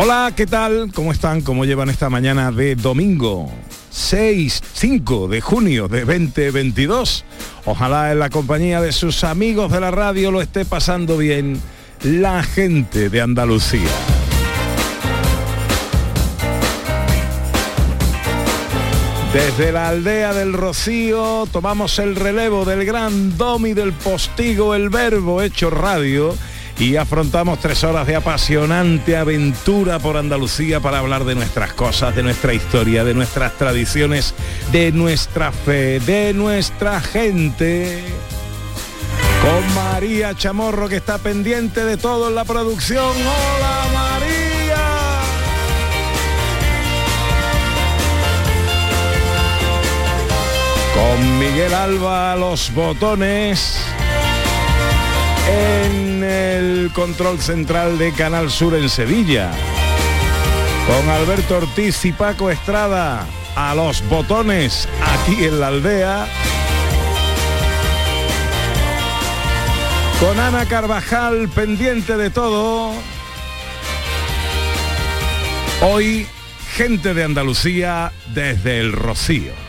Hola, ¿qué tal? ¿Cómo están? ¿Cómo llevan esta mañana de domingo? 6, 5 de junio de 2022. Ojalá en la compañía de sus amigos de la radio lo esté pasando bien la gente de Andalucía. Desde la aldea del Rocío tomamos el relevo del gran domi del postigo, el verbo hecho radio y afrontamos tres horas de apasionante aventura por Andalucía para hablar de nuestras cosas, de nuestra historia, de nuestras tradiciones, de nuestra fe, de nuestra gente. Con María Chamorro que está pendiente de todo en la producción. ¡Hola María! Con Miguel Alba los botones en el control central de Canal Sur en Sevilla. Con Alberto Ortiz y Paco Estrada a los botones aquí en la aldea. Con Ana Carvajal pendiente de todo. Hoy, gente de Andalucía desde el Rocío.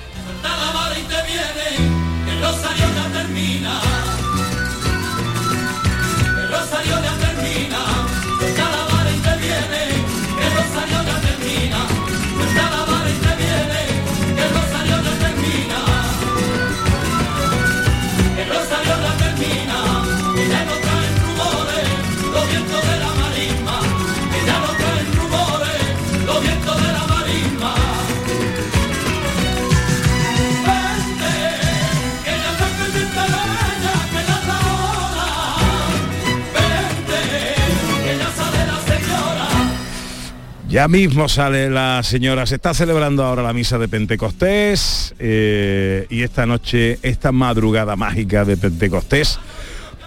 Ya mismo sale la señora, se está celebrando ahora la misa de Pentecostés eh, y esta noche, esta madrugada mágica de Pentecostés,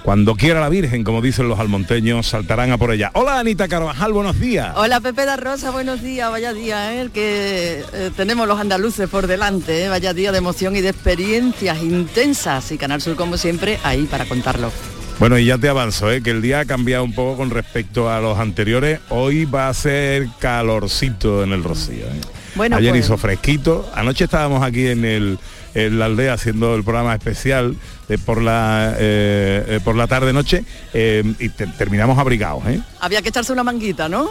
cuando quiera la Virgen, como dicen los almonteños, saltarán a por ella. Hola Anita Carvajal, buenos días. Hola Pepe da Rosa, buenos días, vaya día, ¿eh? el que eh, tenemos los andaluces por delante, vaya día de emoción y de experiencias intensas y Canal Sur como siempre ahí para contarlo. Bueno, y ya te avanzo, ¿eh? que el día ha cambiado un poco con respecto a los anteriores. Hoy va a ser calorcito en el Rocío. ¿eh? Bueno, Ayer pues. hizo fresquito. Anoche estábamos aquí en el en la aldea haciendo el programa especial de por la eh, eh, por la tarde noche eh, y terminamos abrigados había que echarse una manguita no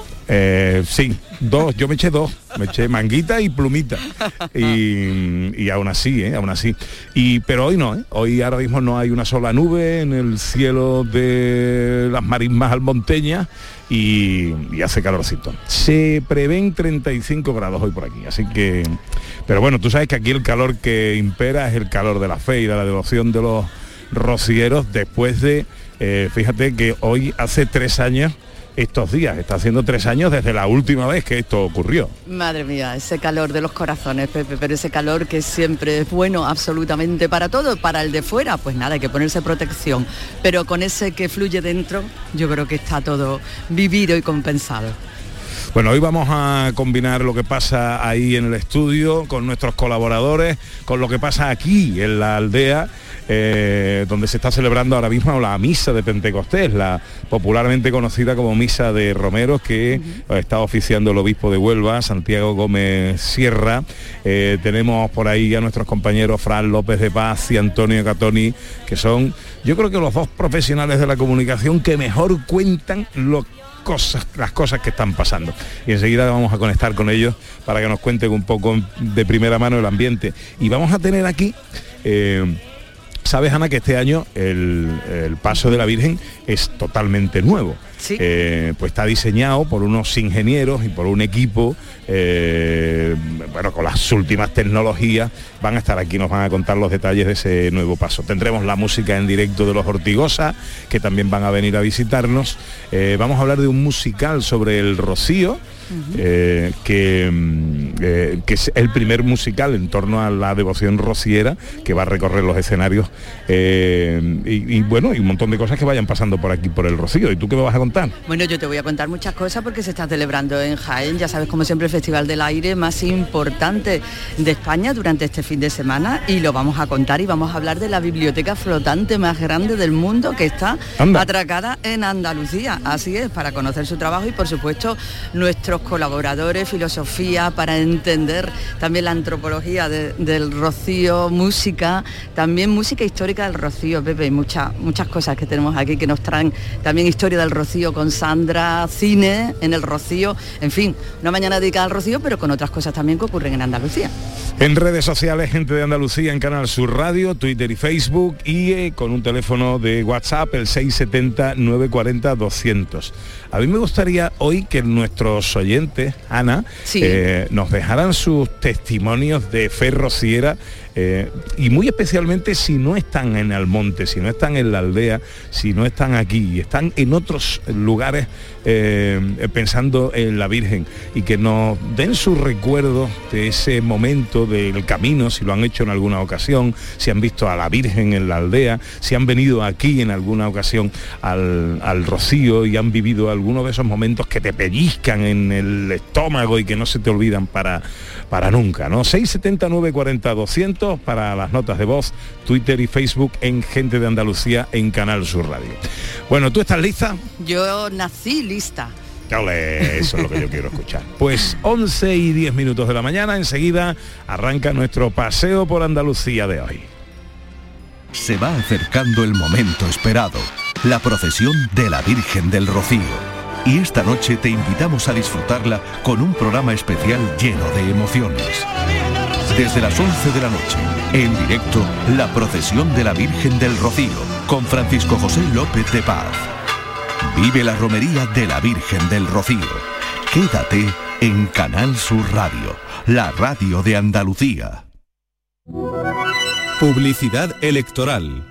sí dos yo me eché dos me eché manguita y plumita. Y, y aún así aún así. Y pero hoy no hoy ahora mismo no hay una sola nube en el cielo de las marismas almonteñas y, hace calorcito. Se prevén 35 grados hoy por aquí, así que... Pero bueno, tú sabes que aquí el calor que impera es el calor de la fe y de la devoción de los rocieros después de, eh, fíjate que hoy hace tres años estos días. Está haciendo tres años desde la última vez que esto ocurrió. Madre mía, ese calor de los corazones, Pepe, pero ese calor que siempre es bueno absolutamente para todo, para el de fuera, pues nada, hay que ponerse protección. Pero con ese que fluye dentro, yo creo que está todo vivido y compensado. Bueno, hoy vamos a combinar lo que pasa ahí en el estudio con nuestros colaboradores, con lo que pasa aquí en la aldea eh, donde se está celebrando ahora mismo la misa de Pentecostés, la popularmente conocida como misa de Romeros que está oficiando el obispo de Huelva, Santiago Gómez Sierra. Eh, tenemos por ahí a nuestros compañeros Fran López de Paz y Antonio Catoni, que son, yo creo que los dos profesionales de la comunicación que mejor cuentan lo Cosas, las cosas que están pasando. Y enseguida vamos a conectar con ellos para que nos cuenten un poco de primera mano el ambiente. Y vamos a tener aquí eh, Sabes, Ana, que este año el, paso de la Virgen es totalmente nuevo. eh, pues está diseñado por unos ingenieros y por un equipo, eh, bueno, con las últimas tecnologías, van a estar aquí, nos van a contar los detalles de ese nuevo paso. Tendremos la música en directo de los Ortigosa, que también van a venir a visitarnos. Eh, vamos a hablar de un musical sobre el Rocío, que, mm, eh, que, es el primer musical en torno a la devoción rociera que va a recorrer los escenarios eh, y, bueno, y un montón de cosas que vayan pasando por aquí por el Rocío. ¿Y tú qué me vas a contar? Bueno, yo te voy a contar muchas cosas porque se está celebrando en Jaén, ya sabes, como siempre, el Festival del Aire más importante de España durante este fin de semana y lo vamos a contar y vamos a hablar de la biblioteca flotante más grande del mundo que está atracada en Andalucía. Así es, para conocer su trabajo y por supuesto nuestros colaboradores, filosofía, para entender también la antropología del Rocío, música, también música histórica del Rocío, Pepe, y muchas, muchas cosas que tenemos aquí que nos traen también historia del Rocío con Sandra, cine en el Rocío, en fin, una mañana dedicada al Rocío, pero con otras cosas también que ocurren en Andalucía. En redes sociales, gente de Andalucía en Canal Sur Radio, Twitter y Facebook y eh, con un teléfono de WhatsApp el 670-940-200. A mí me gustaría hoy que nuestros oyentes, Ana, eh, nos dejaran sus testimonios de fe rociera eh, y muy especialmente si no están en Almonte, si no están en la aldea, si no están aquí, están en otros lugares eh, pensando en la Virgen y que nos den sus recuerdos de ese momento del camino, si lo han hecho en alguna ocasión, si han visto a la Virgen en la aldea, si han venido aquí en alguna ocasión al, al Rocío y han vivido algunos de esos momentos que te pellizcan en el estómago y que no se te olvidan para, para nunca, ¿no? 679 40 200 para las notas de voz, Twitter y Facebook en Gente de Andalucía en Canal Sur Radio. Bueno, ¿tú estás lista? Yo nací lista. eso es lo que yo quiero escuchar. Pues 11 y 10 minutos de la mañana, enseguida arranca nuestro paseo por Andalucía de hoy. Se va acercando el momento esperado, la procesión de la Virgen del Rocío. Y esta noche te invitamos a disfrutarla con un programa especial lleno de emociones. Desde las 11 de la noche, en directo, la procesión de la Virgen del Rocío, con Francisco José López de Paz. Vive la romería de la Virgen del Rocío. Quédate en Canal Sur Radio, la radio de Andalucía. Publicidad electoral.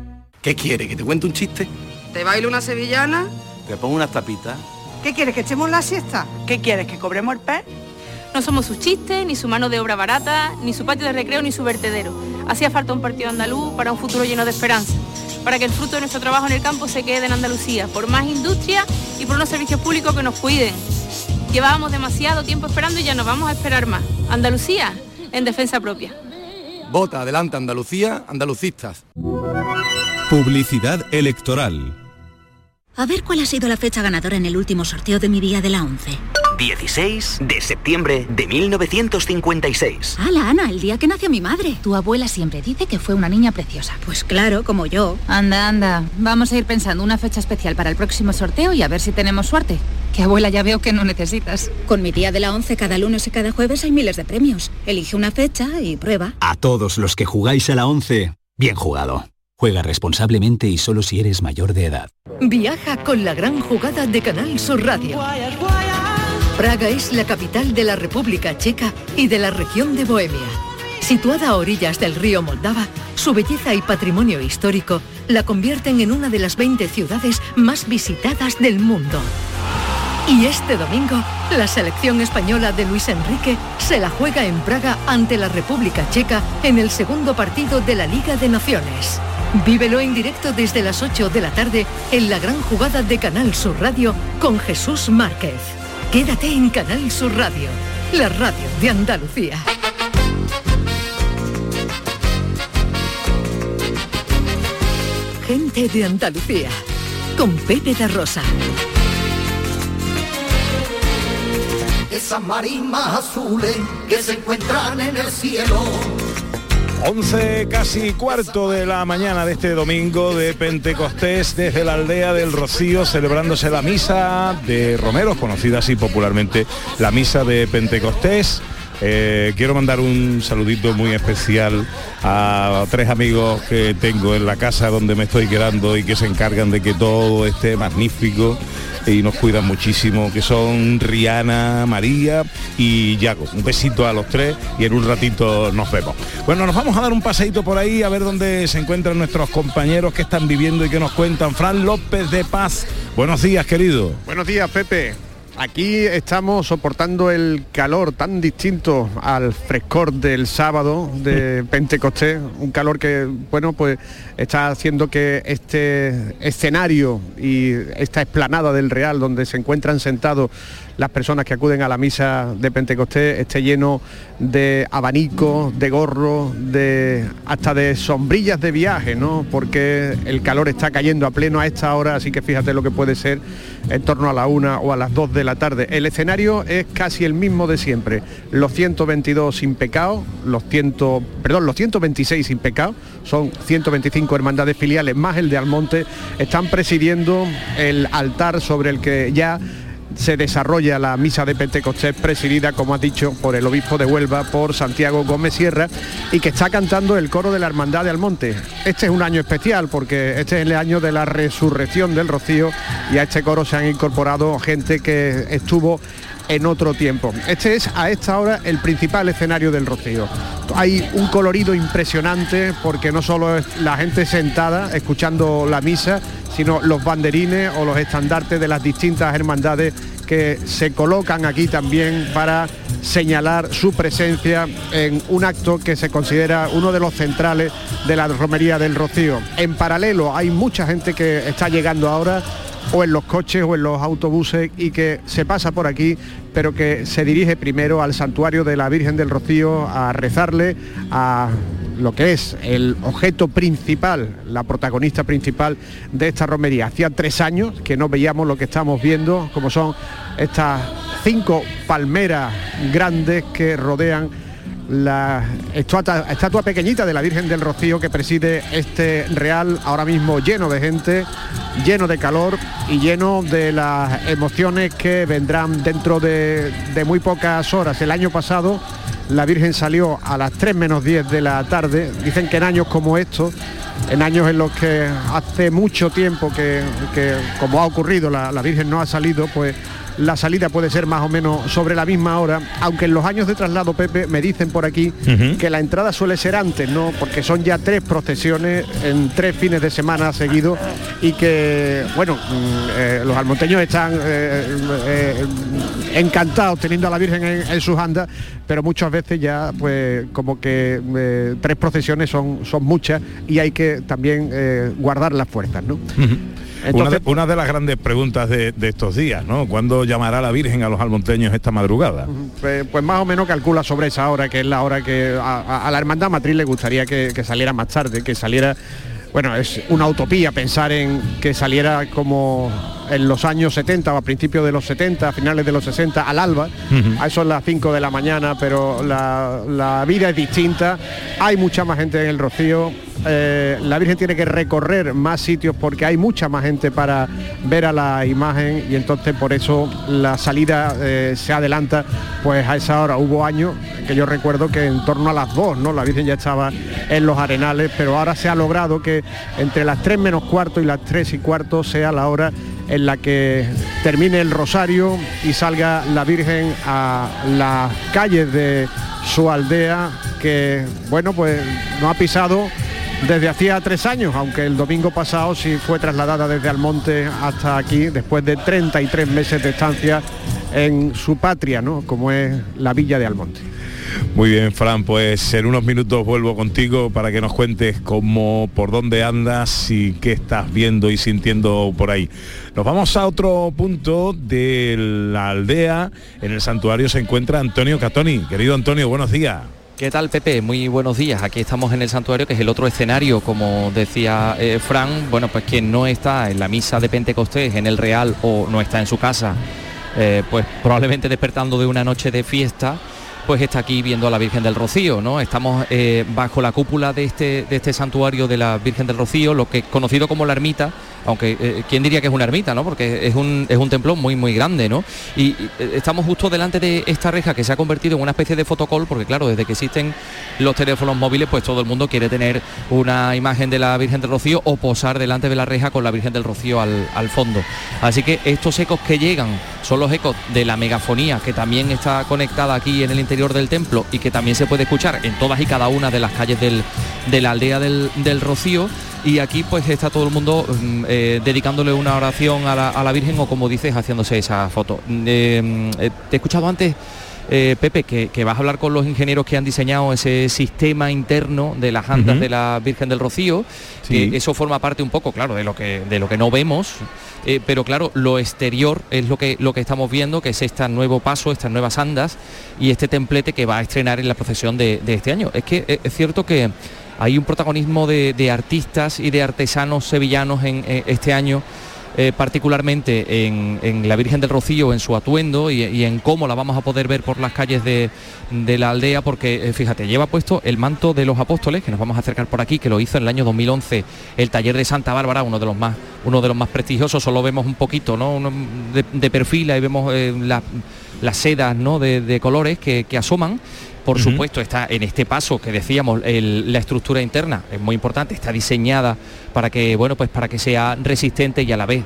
¿Qué quiere? ¿Que te cuente un chiste? ¿Te bailo una sevillana? ¿Te pongo unas tapitas? ¿Qué quieres? ¿Que echemos la siesta? ¿Qué quieres? ¿Que cobremos el pez? No somos sus chistes, ni su mano de obra barata, ni su patio de recreo, ni su vertedero. Hacía falta un partido andaluz para un futuro lleno de esperanza, para que el fruto de nuestro trabajo en el campo se quede en Andalucía, por más industria y por unos servicios públicos que nos cuiden. Llevábamos demasiado tiempo esperando y ya no vamos a esperar más. Andalucía en defensa propia. Vota adelante Andalucía, andalucistas. Publicidad electoral. A ver cuál ha sido la fecha ganadora en el último sorteo de mi día de la 11. 16 de septiembre de 1956. ¡Hala, Ana! El día que nació mi madre. Tu abuela siempre dice que fue una niña preciosa. Pues claro, como yo. Anda, anda. Vamos a ir pensando una fecha especial para el próximo sorteo y a ver si tenemos suerte. Que abuela ya veo que no necesitas. Con mi día de la 11 cada lunes y cada jueves hay miles de premios. Elige una fecha y prueba. A todos los que jugáis a la 11, bien jugado. Juega responsablemente y solo si eres mayor de edad. Viaja con la gran jugada de Canal Sur Radio. Praga es la capital de la República Checa y de la región de Bohemia. Situada a orillas del río Moldava, su belleza y patrimonio histórico la convierten en una de las 20 ciudades más visitadas del mundo. Y este domingo, la selección española de Luis Enrique se la juega en Praga ante la República Checa en el segundo partido de la Liga de Naciones. Vívelo en directo desde las 8 de la tarde en la gran jugada de Canal Sur Radio con Jesús Márquez. Quédate en Canal Sur Radio, la radio de Andalucía. Gente de Andalucía, con Pepe de Rosa. Esas marismas azules que se encuentran en el cielo. 11 casi cuarto de la mañana de este domingo de Pentecostés desde la aldea del Rocío celebrándose la misa de Romeros, conocida así popularmente la misa de Pentecostés. Eh, quiero mandar un saludito muy especial a tres amigos que tengo en la casa donde me estoy quedando y que se encargan de que todo esté magnífico y nos cuidan muchísimo, que son Rihanna, María y Yago. Un besito a los tres y en un ratito nos vemos. Bueno, nos vamos a dar un paseito por ahí a ver dónde se encuentran nuestros compañeros que están viviendo y que nos cuentan. Fran López de Paz, buenos días, querido. Buenos días, Pepe. Aquí estamos soportando el calor tan distinto al frescor del sábado de Pentecostés, un calor que, bueno, pues está haciendo que este escenario y esta explanada del Real, donde se encuentran sentados las personas que acuden a la misa de Pentecostés esté lleno de abanicos, de gorros, de hasta de sombrillas de viaje, ¿no? Porque el calor está cayendo a pleno a esta hora, así que fíjate lo que puede ser en torno a la una o a las dos de la tarde. El escenario es casi el mismo de siempre. Los 122 sin pecado, los 100, perdón, los 126 sin pecado, son 125 hermandades filiales más el de Almonte, están presidiendo el altar sobre el que ya se desarrolla la misa de Pentecostés presidida, como ha dicho, por el obispo de Huelva, por Santiago Gómez Sierra, y que está cantando el coro de la Hermandad de Almonte. Este es un año especial porque este es el año de la resurrección del Rocío y a este coro se han incorporado gente que estuvo en otro tiempo. Este es a esta hora el principal escenario del Rocío. Hay un colorido impresionante porque no solo es la gente sentada escuchando la misa, sino los banderines o los estandartes de las distintas hermandades que se colocan aquí también para señalar su presencia en un acto que se considera uno de los centrales de la romería del Rocío. En paralelo hay mucha gente que está llegando ahora o en los coches o en los autobuses y que se pasa por aquí, pero que se dirige primero al santuario de la Virgen del Rocío a rezarle a lo que es el objeto principal, la protagonista principal de esta romería. Hacía tres años que no veíamos lo que estamos viendo, como son estas cinco palmeras grandes que rodean la estatua, pequeñita de la Virgen del Rocío que preside este real ahora mismo lleno de gente, lleno de calor y lleno de las emociones que vendrán dentro de, muy pocas horas. El año pasado la Virgen salió a las 3 menos 10 de la tarde. Dicen que en años como estos, en años en los que hace mucho tiempo que, que como ha ocurrido, la, la Virgen no ha salido, pues la salida puede ser más o menos sobre la misma hora, aunque en los años de traslado, Pepe, me dicen por aquí que la entrada suele ser antes, ¿no? Porque son ya tres procesiones en tres fines de semana seguidos y que, bueno, mm, eh, los almonteños están eh, eh, encantados teniendo a la Virgen en, en, sus andas, pero muchas veces ya, pues, como que tres procesiones son, son muchas y hay que también guardar las fuerzas, ¿no? Entonces, una, de, una, de, las grandes preguntas de, de, estos días, ¿no? ¿Cuándo llamará la Virgen a los almonteños esta madrugada? Pues, pues, más o menos calcula sobre esa hora, que es la hora que a, a la hermandad matriz le gustaría que, que saliera más tarde, que saliera bueno, es una utopía pensar en que saliera como en los años 70 o a principios de los 70, a finales de los 60, al alba. Uh -huh. A eso es las 5 de la mañana, pero la, la, vida es distinta. Hay mucha más gente en el Rocío. Eh, la Virgen tiene que recorrer más sitios porque hay mucha más gente para ver a la imagen y entonces por eso la salida eh, se adelanta pues a esa hora. Hubo años que yo recuerdo que en torno a las 2, ¿no? La Virgen ya estaba en los arenales, pero ahora se ha logrado que entre las 3 menos cuarto y las 3 y cuarto sea la hora en la que termine el rosario y salga la Virgen a las calles de su aldea que, bueno, pues no ha pisado desde hacía tres años, aunque el domingo pasado sí fue trasladada desde Almonte hasta aquí, después de 33 meses de estancia en su patria, ¿no? como es la villa de Almonte. Muy bien, Fran, pues en unos minutos vuelvo contigo para que nos cuentes cómo, por dónde andas y qué estás viendo y sintiendo por ahí. Nos vamos a otro punto de la aldea. En el santuario se encuentra Antonio Catoni. Querido Antonio, buenos días. ¿Qué tal, Pepe? Muy buenos días. Aquí estamos en el santuario, que es el otro escenario, como decía eh, Fran. Bueno, pues quien no está en la misa de Pentecostés, en el Real, o no está en su casa, eh, pues probablemente despertando de una noche de fiesta, pues está aquí viendo a la Virgen del Rocío, ¿no? Estamos eh, bajo la cúpula de este, de este santuario de la Virgen del Rocío, lo que es conocido como la ermita, aunque eh, quién diría que es una ermita, ¿no? Porque es un, es un templo muy muy grande, ¿no? Y, eh, estamos justo delante de esta reja que se ha convertido en una especie de fotocall, porque claro, desde que existen los teléfonos móviles, pues todo el mundo quiere tener una imagen de la Virgen del Rocío o posar delante de la reja con la Virgen del Rocío al, al fondo. Así que estos ecos que llegan son los ecos de la megafonía que también está conectada aquí en el interior del templo y que también se puede escuchar en todas y cada una de las calles del, de la aldea del, del Rocío y aquí pues está todo el mundo eh, dedicándole una oración a la, a la, Virgen o como dices haciéndose esa foto. Eh, te he escuchado antes eh, Pepe, que, que, vas a hablar con los ingenieros que han diseñado ese sistema interno de las andas uh -huh. de la Virgen del Rocío, sí. que eso forma parte un poco, claro, de lo que, de lo que no vemos, eh, pero claro, lo exterior es lo que, lo que estamos viendo, que es este nuevo paso, estas nuevas andas y este templete que va a estrenar en la procesión de, de este año. Es que eh, es cierto que hay un protagonismo de, de artistas y de artesanos sevillanos en, en este año eh, particularmente en, la Virgen del Rocío, en su atuendo y, en cómo la vamos a poder ver por las calles de, la aldea, porque eh, fíjate, lleva puesto el manto de los apóstoles, que nos vamos a acercar por aquí, que lo hizo en el año 2011 el taller de Santa Bárbara, uno de los más, uno de los más prestigiosos, solo vemos un poquito ¿no? De, perfil, ahí vemos eh, la, las sedas ¿no? de, colores que asoman por uh -huh. supuesto está en este paso que decíamos el, la estructura interna es muy importante está diseñada para que bueno pues para que sea resistente y a la vez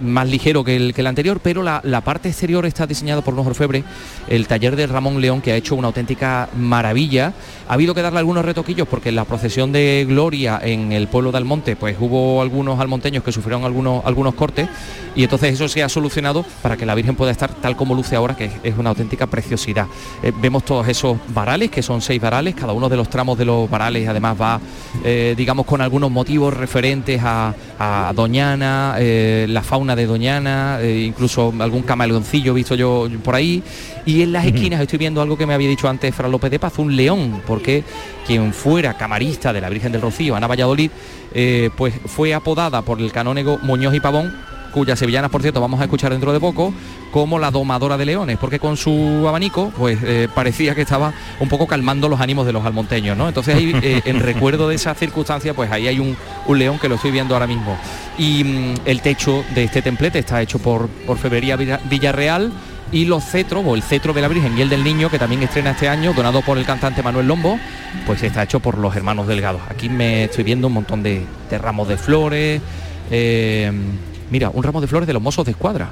más ligero que el, que el anterior pero la, la, parte exterior está diseñada por unos orfebres el taller de Ramón León que ha hecho una auténtica maravilla. Ha habido que darle algunos retoquillos porque en la procesión de Gloria en el pueblo de Almonte pues hubo algunos almonteños que sufrieron algunos algunos cortes y entonces eso se ha solucionado para que la Virgen pueda estar tal como luce ahora que es, una auténtica preciosidad. Eh, vemos todos esos varales, que son seis varales, cada uno de los tramos de los varales además va, eh, digamos, con algunos motivos referentes a, a Doñana, eh, la fauna de Doñana, eh, incluso algún camaleoncillo visto yo por ahí, y en las esquinas estoy viendo algo que me había dicho antes Fran López de Paz, un león, porque quien fuera camarista de la Virgen del Rocío, Ana Valladolid, pues fue apodada por el canónego Muñoz y Pavón cuyas sevillanas, por cierto, vamos a escuchar dentro de poco, como la domadora de leones, porque con su abanico, pues eh, parecía que estaba un poco calmando los ánimos de los almonteños, ¿no? Entonces ahí, eh, en recuerdo de esa circunstancia, pues ahí hay un, un, león que lo estoy viendo ahora mismo. Y mm, el techo de este templete está hecho por, por Febrería Villarreal, y los cetros, o el cetro de la Virgen y el del Niño, que también estrena este año, donado por el cantante Manuel Lombo, pues está hecho por los hermanos Delgados. Aquí me estoy viendo un montón de, de ramos de flores, eh, Mira, un ramo de flores de los mozos de escuadra,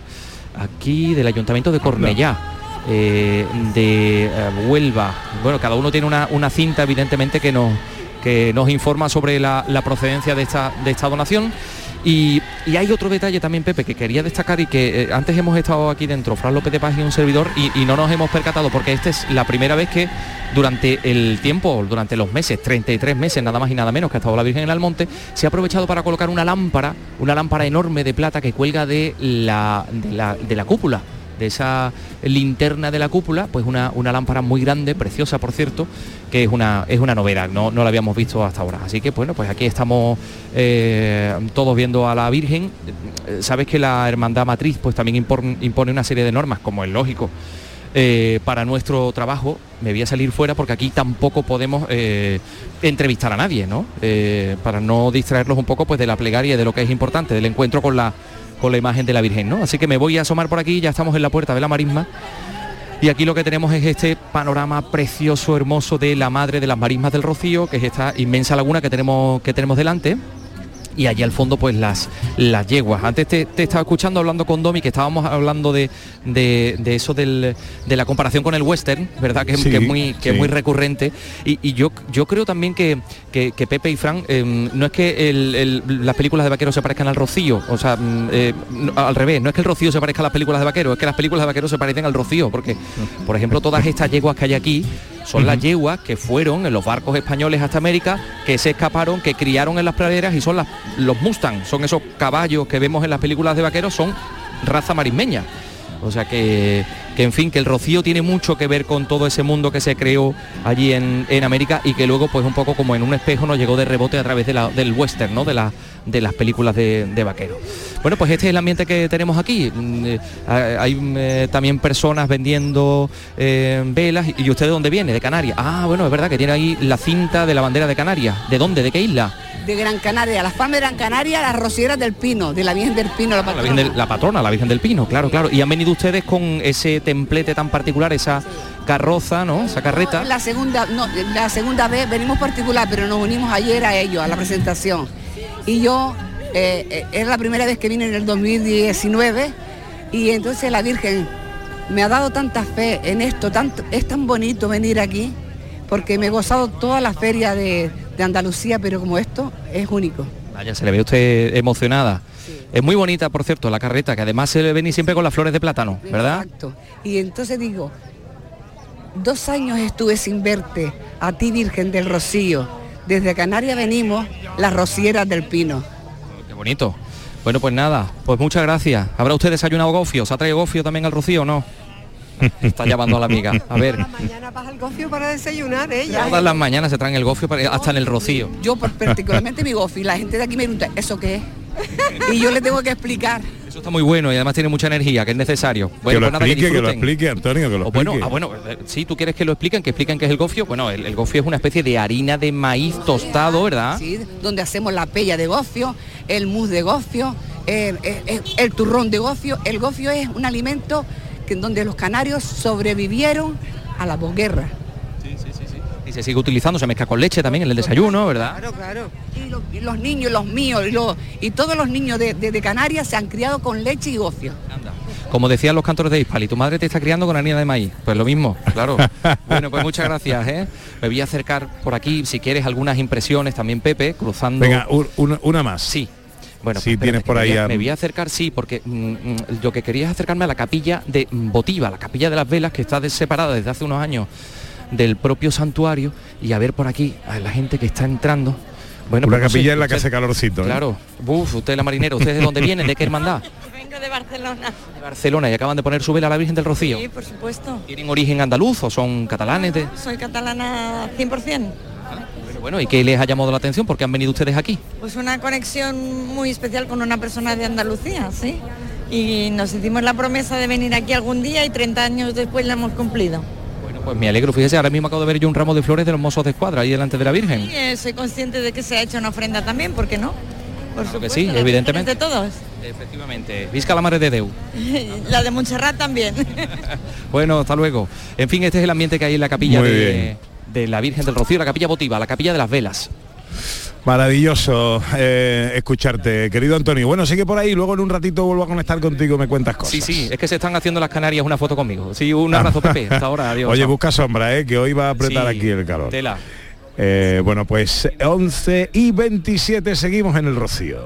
aquí del Ayuntamiento de Cornellá. Eh, de eh, Huelva. Bueno, cada uno tiene una, una, cinta, evidentemente, que nos, que nos informa sobre la, la procedencia de esta, de esta donación. Y, hay otro detalle también, Pepe, que quería destacar y que eh, antes hemos estado aquí dentro, Fran López de Paz y un servidor, y, no nos hemos percatado, porque esta es la primera vez que durante el tiempo, durante los meses, 33 meses, nada más y nada menos que ha estado la Virgen en Almonte, se ha aprovechado para colocar una lámpara, una lámpara enorme de plata que cuelga de la cúpula de esa linterna de la cúpula, pues una, una, lámpara muy grande, preciosa por cierto, que es una, es una novedad, no, no la habíamos visto hasta ahora. Así que bueno, pues aquí estamos eh, todos viendo a la Virgen. Sabes que la Hermandad Matriz pues también impone, una serie de normas, como es lógico. Eh, para nuestro trabajo me voy a salir fuera porque aquí tampoco podemos eh, entrevistar a nadie, ¿no? Para no distraerlos un poco pues de la plegaria de lo que es importante, del encuentro con la con la imagen de la Virgen, ¿no? Así que me voy a asomar por aquí, ya estamos en la puerta de la marisma. Y aquí lo que tenemos es este panorama precioso, hermoso de la madre de las marismas del Rocío, que es esta inmensa laguna que tenemos, que tenemos delante. Y allí al fondo pues las, las yeguas. Antes te, te estaba escuchando hablando con Domi, que estábamos hablando de, de- de eso del- de la comparación con el western, ¿verdad? Que, Sí, que es, muy, que es muy recurrente. Y, y yo, yo creo también que, que- que Pepe y Fran, eh, no es que el- el- las películas de vaqueros se parezcan al Rocío, o sea, mm, eh, al revés, no es que el Rocío se parezca a las películas de vaqueros, es que las películas de vaqueros se parecen al Rocío, porque, por ejemplo, todas estas yeguas que hay aquí son las yeguas que fueron en los barcos españoles hasta América, que se escaparon, que criaron en las praderas y son las, los Mustang, son esos caballos que vemos en las películas de vaqueros, son raza marismeña. O sea que, que, en fin, que el Rocío tiene mucho que ver con todo ese mundo que se creó allí en, América y que luego pues un poco como en un espejo nos llegó de rebote a través de del western, ¿no? De, la, de las películas de, de vaqueros. Bueno, pues este es el ambiente que tenemos aquí. Mm, eh, Hay mm, eh, también personas vendiendo eh, velas. ¿Y usted de dónde viene? De Canarias. Ah, bueno, es verdad que tiene ahí la cinta de la bandera de Canarias. ¿De dónde? ¿De qué isla? De Gran Canaria, las palmas de Gran Canaria, las rosieras del Pino, de la Virgen del Pino, la La, patrona. Virgen del- la patrona, la Virgen del Pino, claro, claro. Y han venido ustedes con ese templete tan particular, esa carroza, ¿no? Esa carreta. La segunda, no, la segunda vez venimos particular, pero nos unimos ayer a ellos, a la presentación. Y yo, eh, eh, es la primera vez que vine en el 2019 y entonces la Virgen me ha dado tanta fe en esto, tanto, es tan bonito venir aquí, porque me he gozado toda la feria de, de Andalucía, pero como esto es único. Vaya, se le ve usted emocionada. Es muy bonita, por cierto, la carreta, que además se le ven siempre con las flores de plátano, ¿verdad? Exacto. Y entonces digo, dos años estuve sin verte, a ti Virgen del Rocío. Desde Canarias venimos, las rocieras del Pino. Qué bonito. Bueno, pues nada, pues muchas gracias. ¿Habrá usted desayunado gofio? ¿Se ha traído gofio también al Rocío o no? Está llamando a la amiga. A ver, Mañana vas al gofio para desayunar ella. todas las mañanas se traen el gofio para- hasta en el Rocío. Yo particularmente mi gofi, la gente de aquí me pregunta, ¿eso qué es? Y yo le tengo que explicar. Eso está muy bueno y además tiene mucha energía, que es necesario. Bueno, que lo pues nada, explique, que lo disfruten. explique, Antonio, que lo O bueno, explique. ah, bueno, eh, si tú quieres que lo expliquen, que expliquen qué es el gofio. Bueno, el, el gofio es una especie de harina de maíz tostado, ¿verdad? Sí, donde hacemos la pella de gofio, el mousse de gofio, el, el- el turrón de gofio. El gofio es un alimento que, donde los canarios sobrevivieron a la posguerra. Y se sigue utilizando, se mezcla con leche también en el desayuno, ¿verdad? Claro, claro. Y los, y los niños, los míos, y, los- y todos los niños de, de- de Canarias se han criado con leche y gofio. Como decían los cantores de Hispali, tu madre te está criando con harina de maíz. Pues lo mismo, claro. bueno, pues muchas gracias, ¿eh? Me voy a acercar por aquí, si quieres, algunas impresiones también, Pepe, cruzando... Venga, una, una más. Sí. Bueno, Si pues tienes por que ahí me voy a- Me voy a acercar, sí, porque mm, mm, lo que quería es acercarme a la capilla de Botiva, la capilla de las velas, que está separada desde hace unos años del propio santuario, y a ver por aquí a la gente que está entrando. Bueno, Una pues no sé, capilla en la que usted- hace calorcito. ¿eh? Claro. Uf, usted es la marinera, ¿usted de dónde viene? ¿De qué hermandad? Vengo de Barcelona. De Barcelona, y acaban de poner su vela a la Virgen del Rocío. Sí, por supuesto. ¿Tienen origen andaluz o son catalanes? De... Soy catalana 100%. Bueno, ¿y qué les ha llamado la atención? ¿Por qué han venido ustedes aquí? Pues una conexión muy especial con una persona de Andalucía, ¿sí? Y nos hicimos la promesa de venir aquí algún día y 30 años después la hemos cumplido. Bueno, pues me alegro, fíjese, ahora mismo acabo de ver yo un ramo de flores de los mozos de escuadra ahí delante de la Virgen. Y eh, soy consciente de que se ha hecho una ofrenda también, ¿por qué no? Por Claro que sí, evidentemente. De todos. Efectivamente. Visca la madre de Deu. la de Montserrat también. Bueno, hasta luego. En fin, este es el ambiente que hay en la capilla Muy de, bien. De la Virgen del Rocío, la capilla votiva, la capilla de las velas. Maravilloso eh, escucharte, querido Antonio. Bueno, sigue por ahí, luego en un ratito vuelvo a conectar contigo, me cuentas cosas. Sí, sí, es que se están haciendo las Canarias una foto conmigo. Sí, un abrazo, Pepe. Hasta ahora, adiós. Oye, Chao. busca sombra, eh, que hoy va a apretar Sí, aquí el calor. Tela. Eh, bueno, pues 11 y 27 seguimos en el Rocío.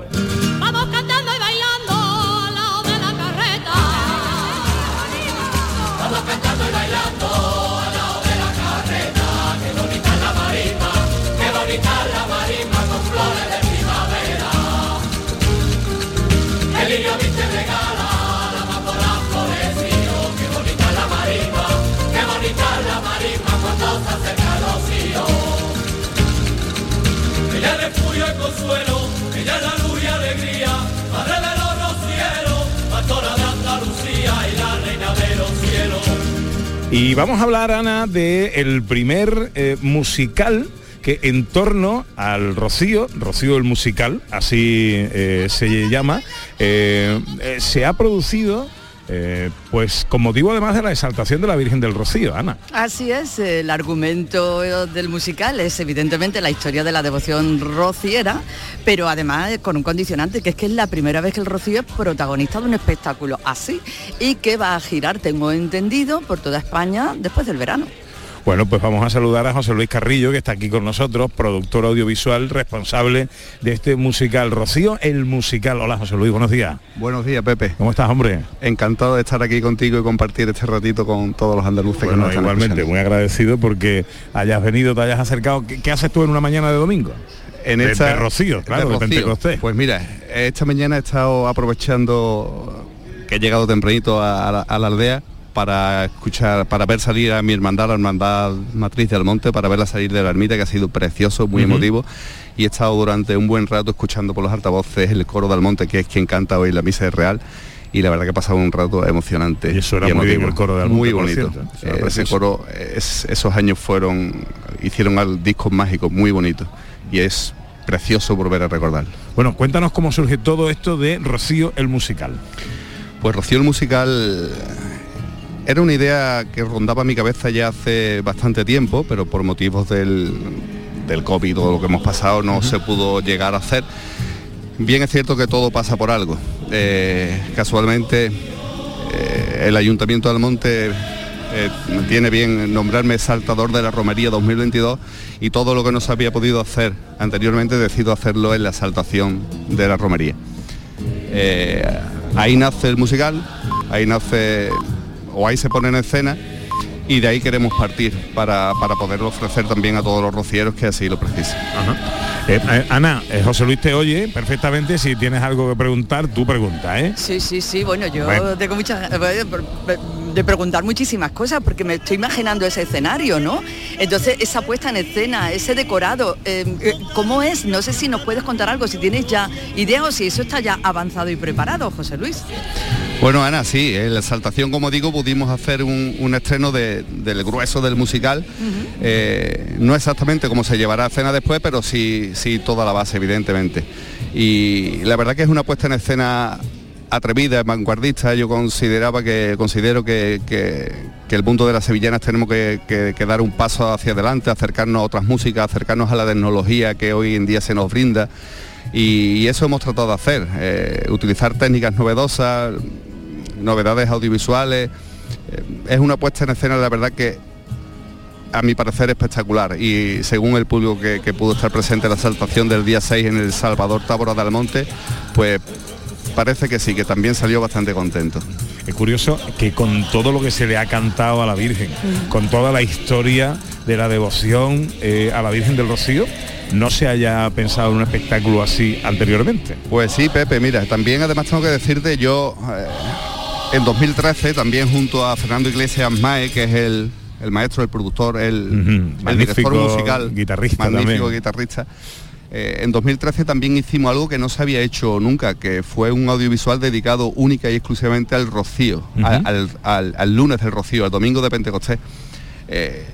Y vamos a hablar, Ana, de el primer eh, musical que en torno al Rocío, Rocío el musical, así eh, se llama, eh, se ha producido eh, pues con motivo además de la exaltación de la Virgen del Rocío, Ana. Así es, el argumento del musical es evidentemente la historia de la devoción rociera, pero además con un condicionante, que es que es la primera vez que el Rocío es protagonista de un espectáculo así y que va a girar, tengo entendido, por toda España después del verano. Bueno, pues vamos a saludar a José Luis Carrillo, que está aquí con nosotros, productor audiovisual, responsable de este musical Rocío, el musical. Hola José Luis, buenos días. Buenos días, Pepe. ¿Cómo estás, hombre? Encantado de estar aquí contigo y compartir este ratito con todos los andaluces bueno, que nos están igualmente, escuchando. muy agradecido porque hayas venido, te hayas acercado. ¿Qué, qué haces tú en una mañana de domingo? En De- esta- de Rocío, claro, de, Rocío. Pentecostés. Pues mira, esta mañana he estado aprovechando que he llegado tempranito a, a la, a la aldea para escuchar, para ver salir a mi hermandad, la hermandad matriz del monte, para verla salir de la ermita, que ha sido precioso, muy emotivo. Y he estado durante un buen rato escuchando por los altavoces el coro del monte, que es quien canta hoy la misa de real. Y la verdad que ha pasado un rato emocionante. Y eso era muy bien el coro de Almonte, Muy bonito. Eh, ese coro, es- esos años fueron, hicieron al- discos mágicos muy bonitos. Y es precioso volver a recordar. Bueno, cuéntanos cómo surge todo esto de Rocío el musical. Pues Rocío el musical era una idea que rondaba mi cabeza ya hace bastante tiempo, pero por motivos del, del COVID, todo lo que hemos pasado, no se pudo llegar a hacer. Bien es cierto que todo pasa por algo. Eh, casualmente eh, el Ayuntamiento del Monte eh, tiene bien nombrarme saltador de la Romería 2022 y todo lo que no se había podido hacer anteriormente decido hacerlo en la saltación de la Romería. Eh, ahí nace el musical, ahí nace o ahí se pone en escena y de ahí queremos partir para, para poderlo ofrecer también a todos los rocieros que así lo precisen. Eh, eh, Ana, eh, José Luis te oye perfectamente. Si tienes algo que preguntar, tú pregunta, ¿eh? Sí, sí, sí, bueno, yo Bueno. tengo muchas de preguntar muchísimas cosas porque me estoy imaginando ese escenario, ¿no? Entonces, esa puesta en escena, ese decorado, eh, eh, ¿cómo es? No sé si nos puedes contar algo, si tienes ya idea o si eso está ya avanzado y preparado, José Luis. Bueno, Ana, sí, en la saltación, como digo, pudimos hacer un, un estreno de- del grueso del musical. Eh, no exactamente como se llevará a escena después, pero sí, sí toda la base, evidentemente. Y la verdad que es una puesta en escena atrevida, vanguardista. Yo consideraba que considero que, que- que el mundo de las sevillanas tenemos que, que- que dar un paso hacia adelante, acercarnos a otras músicas, acercarnos a la tecnología que hoy en día se nos brinda. Y, y eso hemos tratado de hacer, eh, utilizar técnicas novedosas, novedades audiovisuales. Eh, es una puesta en escena, la verdad que a mi parecer espectacular y según el público que, que pudo estar presente en la saltación del día 6 en el Salvador Tábora del Monte, pues parece que sí, que también salió bastante contento. Es curioso que con todo lo que se le ha cantado a la Virgen, con toda la historia de la devoción eh, a la Virgen del Rocío, no se haya pensado en un espectáculo así anteriormente. Pues sí, Pepe, mira, también además tengo que decirte, yo eh, en 2013, también junto a Fernando Iglesias Mae, que es el, el maestro, el productor, el, el Magnífico director musical, guitarrista magnífico también. guitarrista. eh, en 2013 también hicimos algo que no se había hecho nunca, que fue un audiovisual dedicado única y exclusivamente al Rocío, al, al- al- al lunes del Rocío, al domingo de Pentecostés. Eh,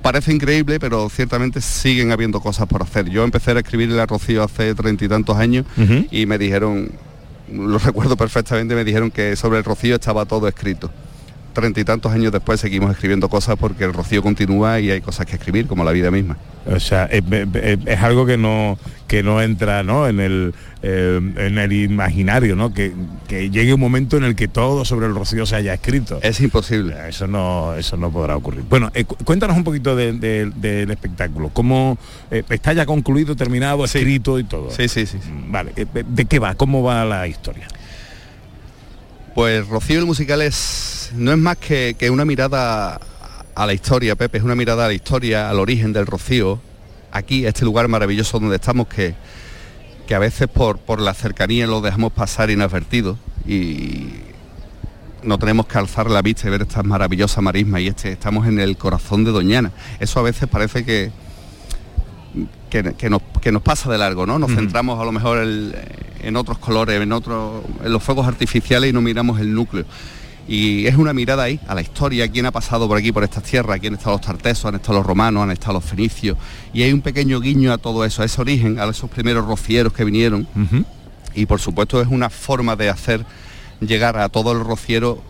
parece increíble, pero ciertamente siguen habiendo cosas por hacer. Yo empecé a escribir el Rocío hace treinta y tantos años y me dijeron, lo recuerdo perfectamente, me dijeron que sobre el Rocío estaba todo escrito. Treinta y tantos años después seguimos escribiendo cosas porque el Rocío continúa y hay cosas que escribir, como la vida misma. O sea, es, es- es algo que no que no entra ¿no? en el eh, en el imaginario, ¿no? Que, que llegue un momento en el que todo sobre el rocío se haya escrito. Es imposible. Eso no, eso no podrá ocurrir. Bueno, eh, cu- cuéntanos un poquito de- de- del espectáculo. ¿Cómo eh, está ya concluido, terminado, escrito y todo? Sí, sí, sí. Vale. eh, ¿De qué va? ¿Cómo va la historia? Pues Rocío el musical es no es más que, una mirada a la historia, Pepe, es una mirada a la historia, al origen del Rocío, aquí, este lugar maravilloso donde estamos, que, que a veces por, por la cercanía lo dejamos pasar inadvertido y no tenemos que alzar la vista y ver estas maravillosas marismas y este, estamos en el corazón de Doñana. Eso a veces parece que, que, que nos, que nos pasa de largo, ¿no? Nos centramos a lo mejor el- en otros colores, en otros, en los fuegos artificiales y no miramos el núcleo. Y es una mirada ahí, a la historia, quién ha pasado por aquí, por estas tierras, quién han estado los tartesos, han estado los romanos, han estado los fenicios. Y hay un pequeño guiño a todo eso, a ese origen, a esos primeros rocieros que vinieron. Y por supuesto es una forma de hacer llegar a todo el rociero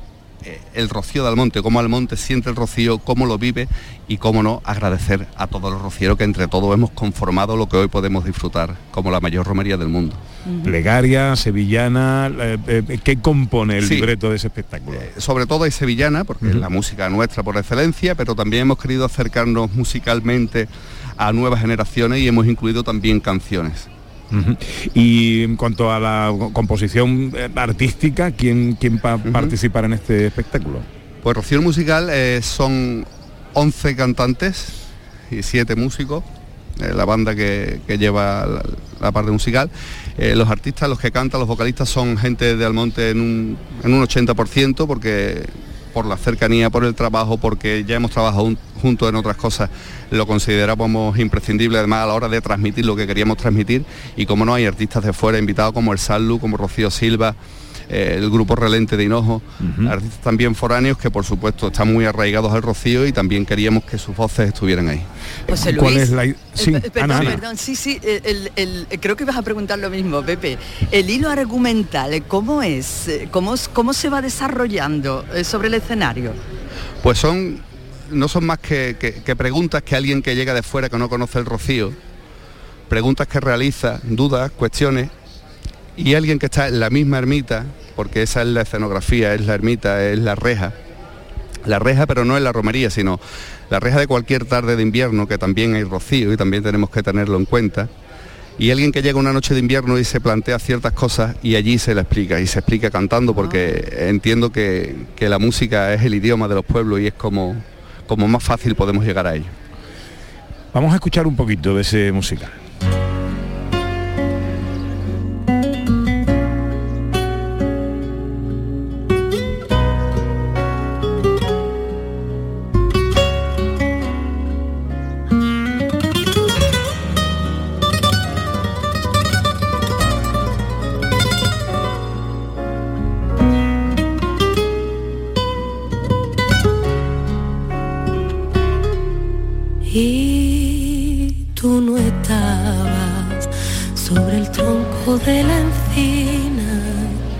el rocío de Almonte, cómo Almonte siente el rocío, cómo lo vive y cómo no agradecer a todos los rocieros que entre todos hemos conformado lo que hoy podemos disfrutar como la mayor romería del mundo. Plegaria, sevillana, eh, eh, ¿qué compone el Sí. libreto de ese espectáculo? sobre todo hay sevillana, porque es la música nuestra por excelencia, pero también hemos querido acercarnos musicalmente a nuevas generaciones y hemos incluido también canciones. Y en cuanto a la composición eh, artística, ¿quién, quién va a participar en este espectáculo? Pues Rocío Musical eh, son 11 cantantes y 7 músicos, eh, la banda que, que lleva la, la parte musical. Eh, los artistas, los que cantan, los vocalistas son gente de Almonte en un, en un 80% porque por la cercanía, por el trabajo, porque ya hemos trabajado un- juntos en otras cosas, lo considerábamos imprescindible además a la hora de transmitir lo que queríamos transmitir. Y como no hay artistas de fuera invitados como el Sallu, como Rocío Silva, eh, el grupo Relente de Hinojo, artistas también foráneos que por supuesto están muy arraigados al Rocío y también queríamos que sus voces estuvieran ahí. José ¿Cuál Luis. es la i- sí, Eh, perdón, Ana, Ana. perdón, sí, sí, el- el- el- creo que vas a preguntar lo mismo, Pepe. El hilo argumental, ¿cómo es? Eh, ¿Cómo, es- cómo se va desarrollando eh, sobre el escenario? Pues son, no son más que, que- que preguntas que alguien que llega de fuera que no conoce el Rocío, preguntas que realiza, dudas, cuestiones, y alguien que está en la misma ermita, porque esa es la escenografía, es la ermita, es la reja, la reja pero no es la romería, sino la reja de cualquier tarde de invierno, que también hay rocío y también tenemos que tenerlo en cuenta. Y alguien que llega una noche de invierno y se plantea ciertas cosas y allí se la explica, y se explica cantando porque entiendo que, que la música es el idioma de los pueblos y es como, como más fácil podemos llegar a ello. Vamos a escuchar un poquito de ese musical. De la encina,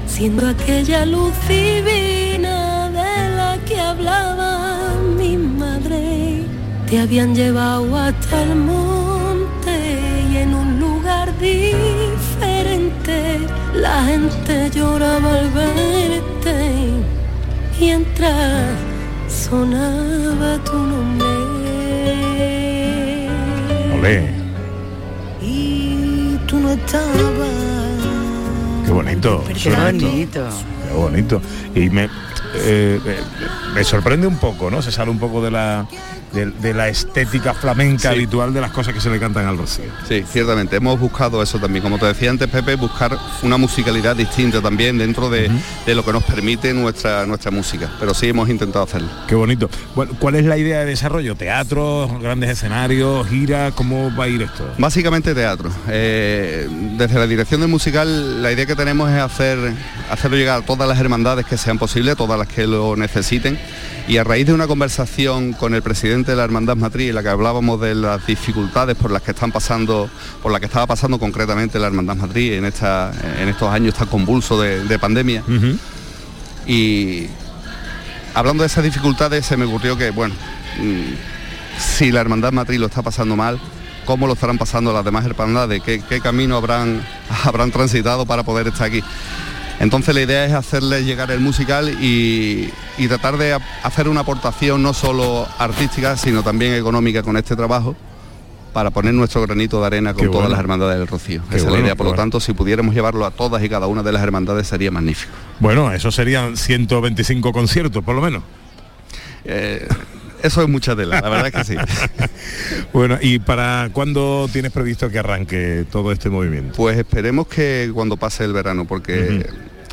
siendo aquella luz divina de la que hablaba mi madre. Te habían llevado hasta el monte y en un lugar diferente la gente lloraba al verte y entrar sonaba tu nombre. Olé, Y tú no estabas. Qué bonito. Qué bonito. Qué bonito. Y me, eh, eh, me sorprende un poco, ¿no? Se sale un poco de la, de, de la estética flamenca Sí. habitual de las cosas que se le cantan al Rocío. Sí, ciertamente. Hemos buscado eso también. Como te decía antes, Pepe, buscar una musicalidad distinta también dentro de, de lo que nos permite nuestra, nuestra música. Pero sí hemos intentado hacerlo. Qué bonito. Bueno, ¿Cuál es la idea de desarrollo? ¿Teatro, grandes escenarios, gira? ¿Cómo va a ir esto? Básicamente teatro. Eh, desde la dirección del musical la idea que tenemos es hacer, hacerlo llegar a todas las hermandades que sean posibles, todas las que lo necesiten. Y a raíz de una conversación con el presidente de la Hermandad Matriz, en la que hablábamos de las dificultades por las que están pasando, por las que estaba pasando concretamente la Hermandad Matriz en, esta, en estos años tan convulsos de, de pandemia. Y hablando de esas dificultades se me ocurrió que, bueno, mm, si la Hermandad Matriz lo está pasando mal, ¿cómo lo estarán pasando las demás hermandades? ¿Qué, qué camino habrán, habrán transitado para poder estar aquí? Entonces la idea es hacerles llegar el musical y, y tratar de hacer una aportación no solo artística, sino también económica con este trabajo para poner nuestro granito de arena con Qué todas bueno. las hermandades del Rocío. Qué Esa es la idea, por lo bueno. tanto, si pudiéramos llevarlo a todas y cada una de las hermandades sería magnífico. Bueno, eso serían 125 conciertos, por lo menos. Eh, eso es mucha tela, la verdad es que sí. Bueno, ¿y para cuándo tienes previsto que arranque todo este movimiento? Pues esperemos que cuando pase el verano, porque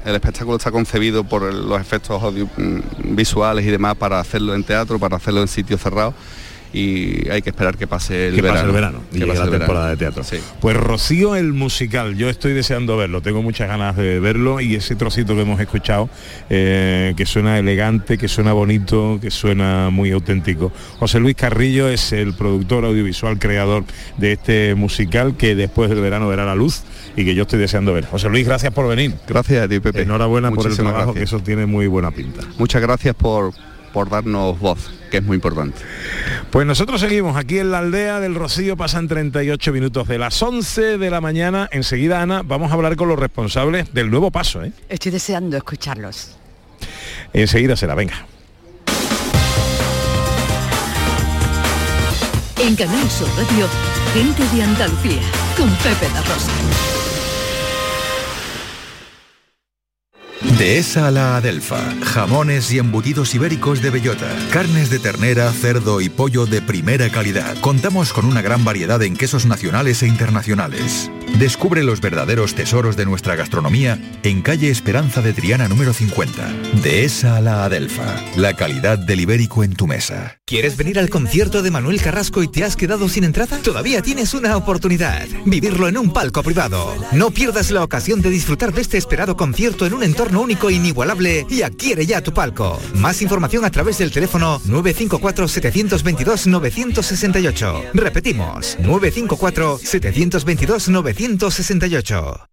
el espectáculo está concebido por los efectos mm, visuales y demás para hacerlo en teatro, para hacerlo en sitios cerrados. Y hay que esperar que pase el que verano. pase el verano y que pase la el verano. temporada de teatro. Sí. Pues Rocío el musical, yo estoy deseando verlo, tengo muchas ganas de verlo y ese trocito que hemos escuchado, eh, que suena elegante, que suena bonito, que suena muy auténtico. José Luis Carrillo es el productor audiovisual, creador de este musical que después del verano verá la luz y que yo estoy deseando ver. José Luis, gracias por venir. Gracias a ti, Pepe. Enhorabuena por el Muchísimas trabajo, gracias. que eso tiene muy buena pinta. Muchas gracias por, por darnos voz, que es muy importante. Pues nosotros seguimos aquí en la aldea del Rocío, pasan 38 minutos de las 11 de la mañana. Enseguida, Ana, vamos a hablar con los responsables del nuevo paso. ¿eh? Estoy deseando escucharlos. Enseguida será, venga. En Canal Sur Radio, gente de Andalucía, con Pepe da Rosa. Dehesa a la Adelfa. Jamones y embutidos ibéricos de bellota. Carnes de ternera, cerdo y pollo de primera calidad. Contamos con una gran variedad en quesos nacionales e internacionales. Descubre los verdaderos tesoros de nuestra gastronomía en calle Esperanza de Triana número 50. Dehesa a la Adelfa. La calidad del ibérico en tu mesa. ¿Quieres venir al concierto de Manuel Carrasco y te has quedado sin entrada? Todavía tienes una oportunidad. Vivirlo en un palco privado. No pierdas la ocasión de disfrutar de este esperado concierto en un entorno único e inigualable y adquiere ya tu palco. Más información a través del teléfono 954-722-968. Repetimos, 954-722-968.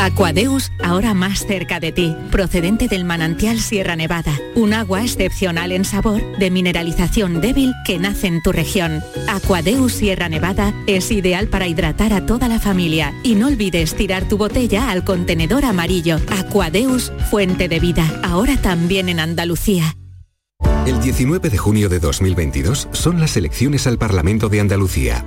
Aquadeus, ahora más cerca de ti, procedente del manantial Sierra Nevada, un agua excepcional en sabor, de mineralización débil que nace en tu región. Aquadeus Sierra Nevada es ideal para hidratar a toda la familia y no olvides tirar tu botella al contenedor amarillo. Aquadeus, fuente de vida, ahora también en Andalucía. El 19 de junio de 2022 son las elecciones al Parlamento de Andalucía.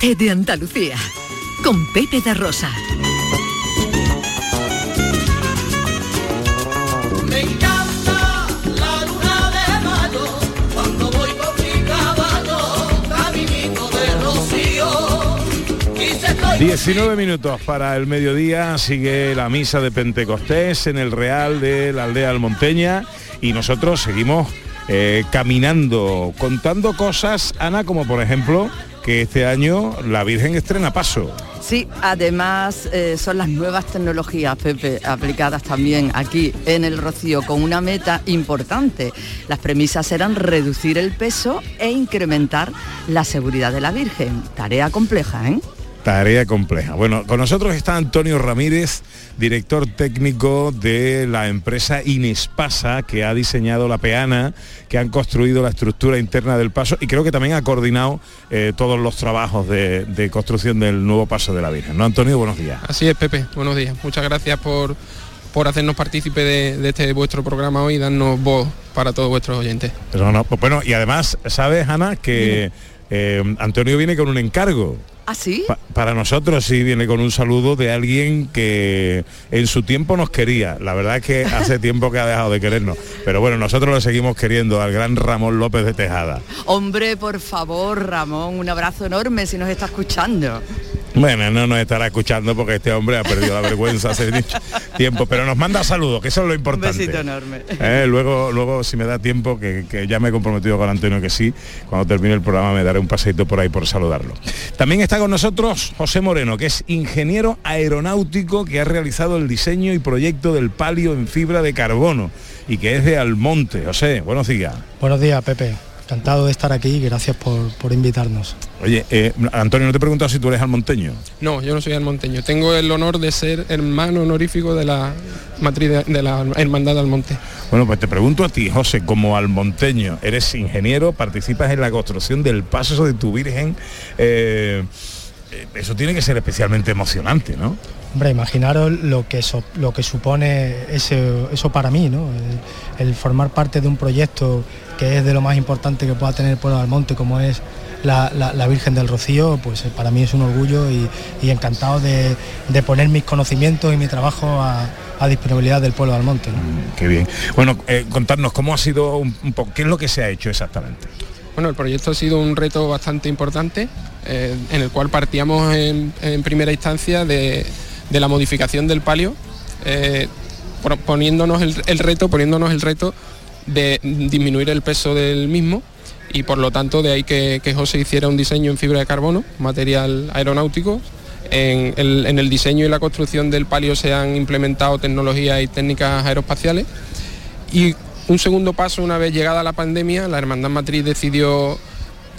Gente de Andalucía, con Pepe da Rosa. Me encanta la luna de mayo cuando voy con mi caballo, caminito de rocío. Y se estoy 19 minutos para el mediodía, sigue la misa de Pentecostés en el Real de la aldea Almonteña y nosotros seguimos eh, caminando, contando cosas, Ana, como por ejemplo que este año la Virgen estrena paso. Sí, además eh, son las nuevas tecnologías, Pepe, aplicadas también aquí en el Rocío con una meta importante. Las premisas eran reducir el peso e incrementar la seguridad de la Virgen. Tarea compleja, ¿eh? Tarea compleja. Bueno, con nosotros está Antonio Ramírez, director técnico de la empresa Inespasa, que ha diseñado la peana, que han construido la estructura interna del paso y creo que también ha coordinado eh, todos los trabajos de, de construcción del nuevo paso de la Virgen. ¿No, Antonio? Buenos días. Así es, Pepe. Buenos días. Muchas gracias por, por hacernos partícipe de, de este vuestro programa hoy y darnos voz para todos vuestros oyentes. Pero no, pues bueno, y además, ¿sabes, Ana, que eh, Antonio viene con un encargo? ¿Ah, sí? Pa- para nosotros sí viene con un saludo de alguien que en su tiempo nos quería. La verdad es que hace tiempo que ha dejado de querernos. Pero bueno, nosotros lo seguimos queriendo al gran Ramón López de Tejada. Hombre, por favor, Ramón, un abrazo enorme si nos está escuchando. Bueno, no nos estará escuchando porque este hombre ha perdido la vergüenza hace tiempo, pero nos manda saludos, que eso es lo Un importante. besito enorme. Eh, luego, luego, si me da tiempo, que, que ya me he comprometido con Antonio que sí, cuando termine el programa me daré un paseito por ahí por saludarlo. También está con nosotros José Moreno, que es ingeniero aeronáutico que ha realizado el diseño y proyecto del palio en fibra de carbono y que es de Almonte. José, buenos días. Buenos días, Pepe. Encantado de estar aquí y gracias por, por invitarnos. Oye, eh, Antonio, no te he preguntado si tú eres almonteño. No, yo no soy almonteño. Tengo el honor de ser hermano honorífico de la matriz de, de la hermandad del monte. Bueno, pues te pregunto a ti, José, como almonteño, eres ingeniero, participas en la construcción del paso de tu Virgen. eh, eh, eso tiene que ser especialmente emocionante, ¿no? Hombre, imaginaros lo que, so- lo que supone ese- eso para mí, ¿no? El, el formar parte de un proyecto que es de lo más importante que pueda tener el pueblo del monte, como es la, la- la Virgen del Rocío, pues eh, para mí es un orgullo y, y encantado de, de poner mis conocimientos y mi trabajo a, a disponibilidad del pueblo del monte. ¿no? Qué bien. Bueno, eh, contarnos cómo ha sido un, un poco, qué es lo que se ha hecho exactamente. Bueno, el proyecto ha sido un reto bastante importante, eh, en el cual partíamos en, en primera instancia de, de la modificación del palio, eh, poniéndonos el, el reto, poniéndonos el reto de disminuir el peso del mismo y por lo tanto de ahí que, José hiciera un diseño en fibra de carbono, material aeronáutico. En el, diseño y la construcción del palio se han implementado tecnologías y técnicas aeroespaciales y un segundo paso, una vez llegada la pandemia, la Hermandad Matriz decidió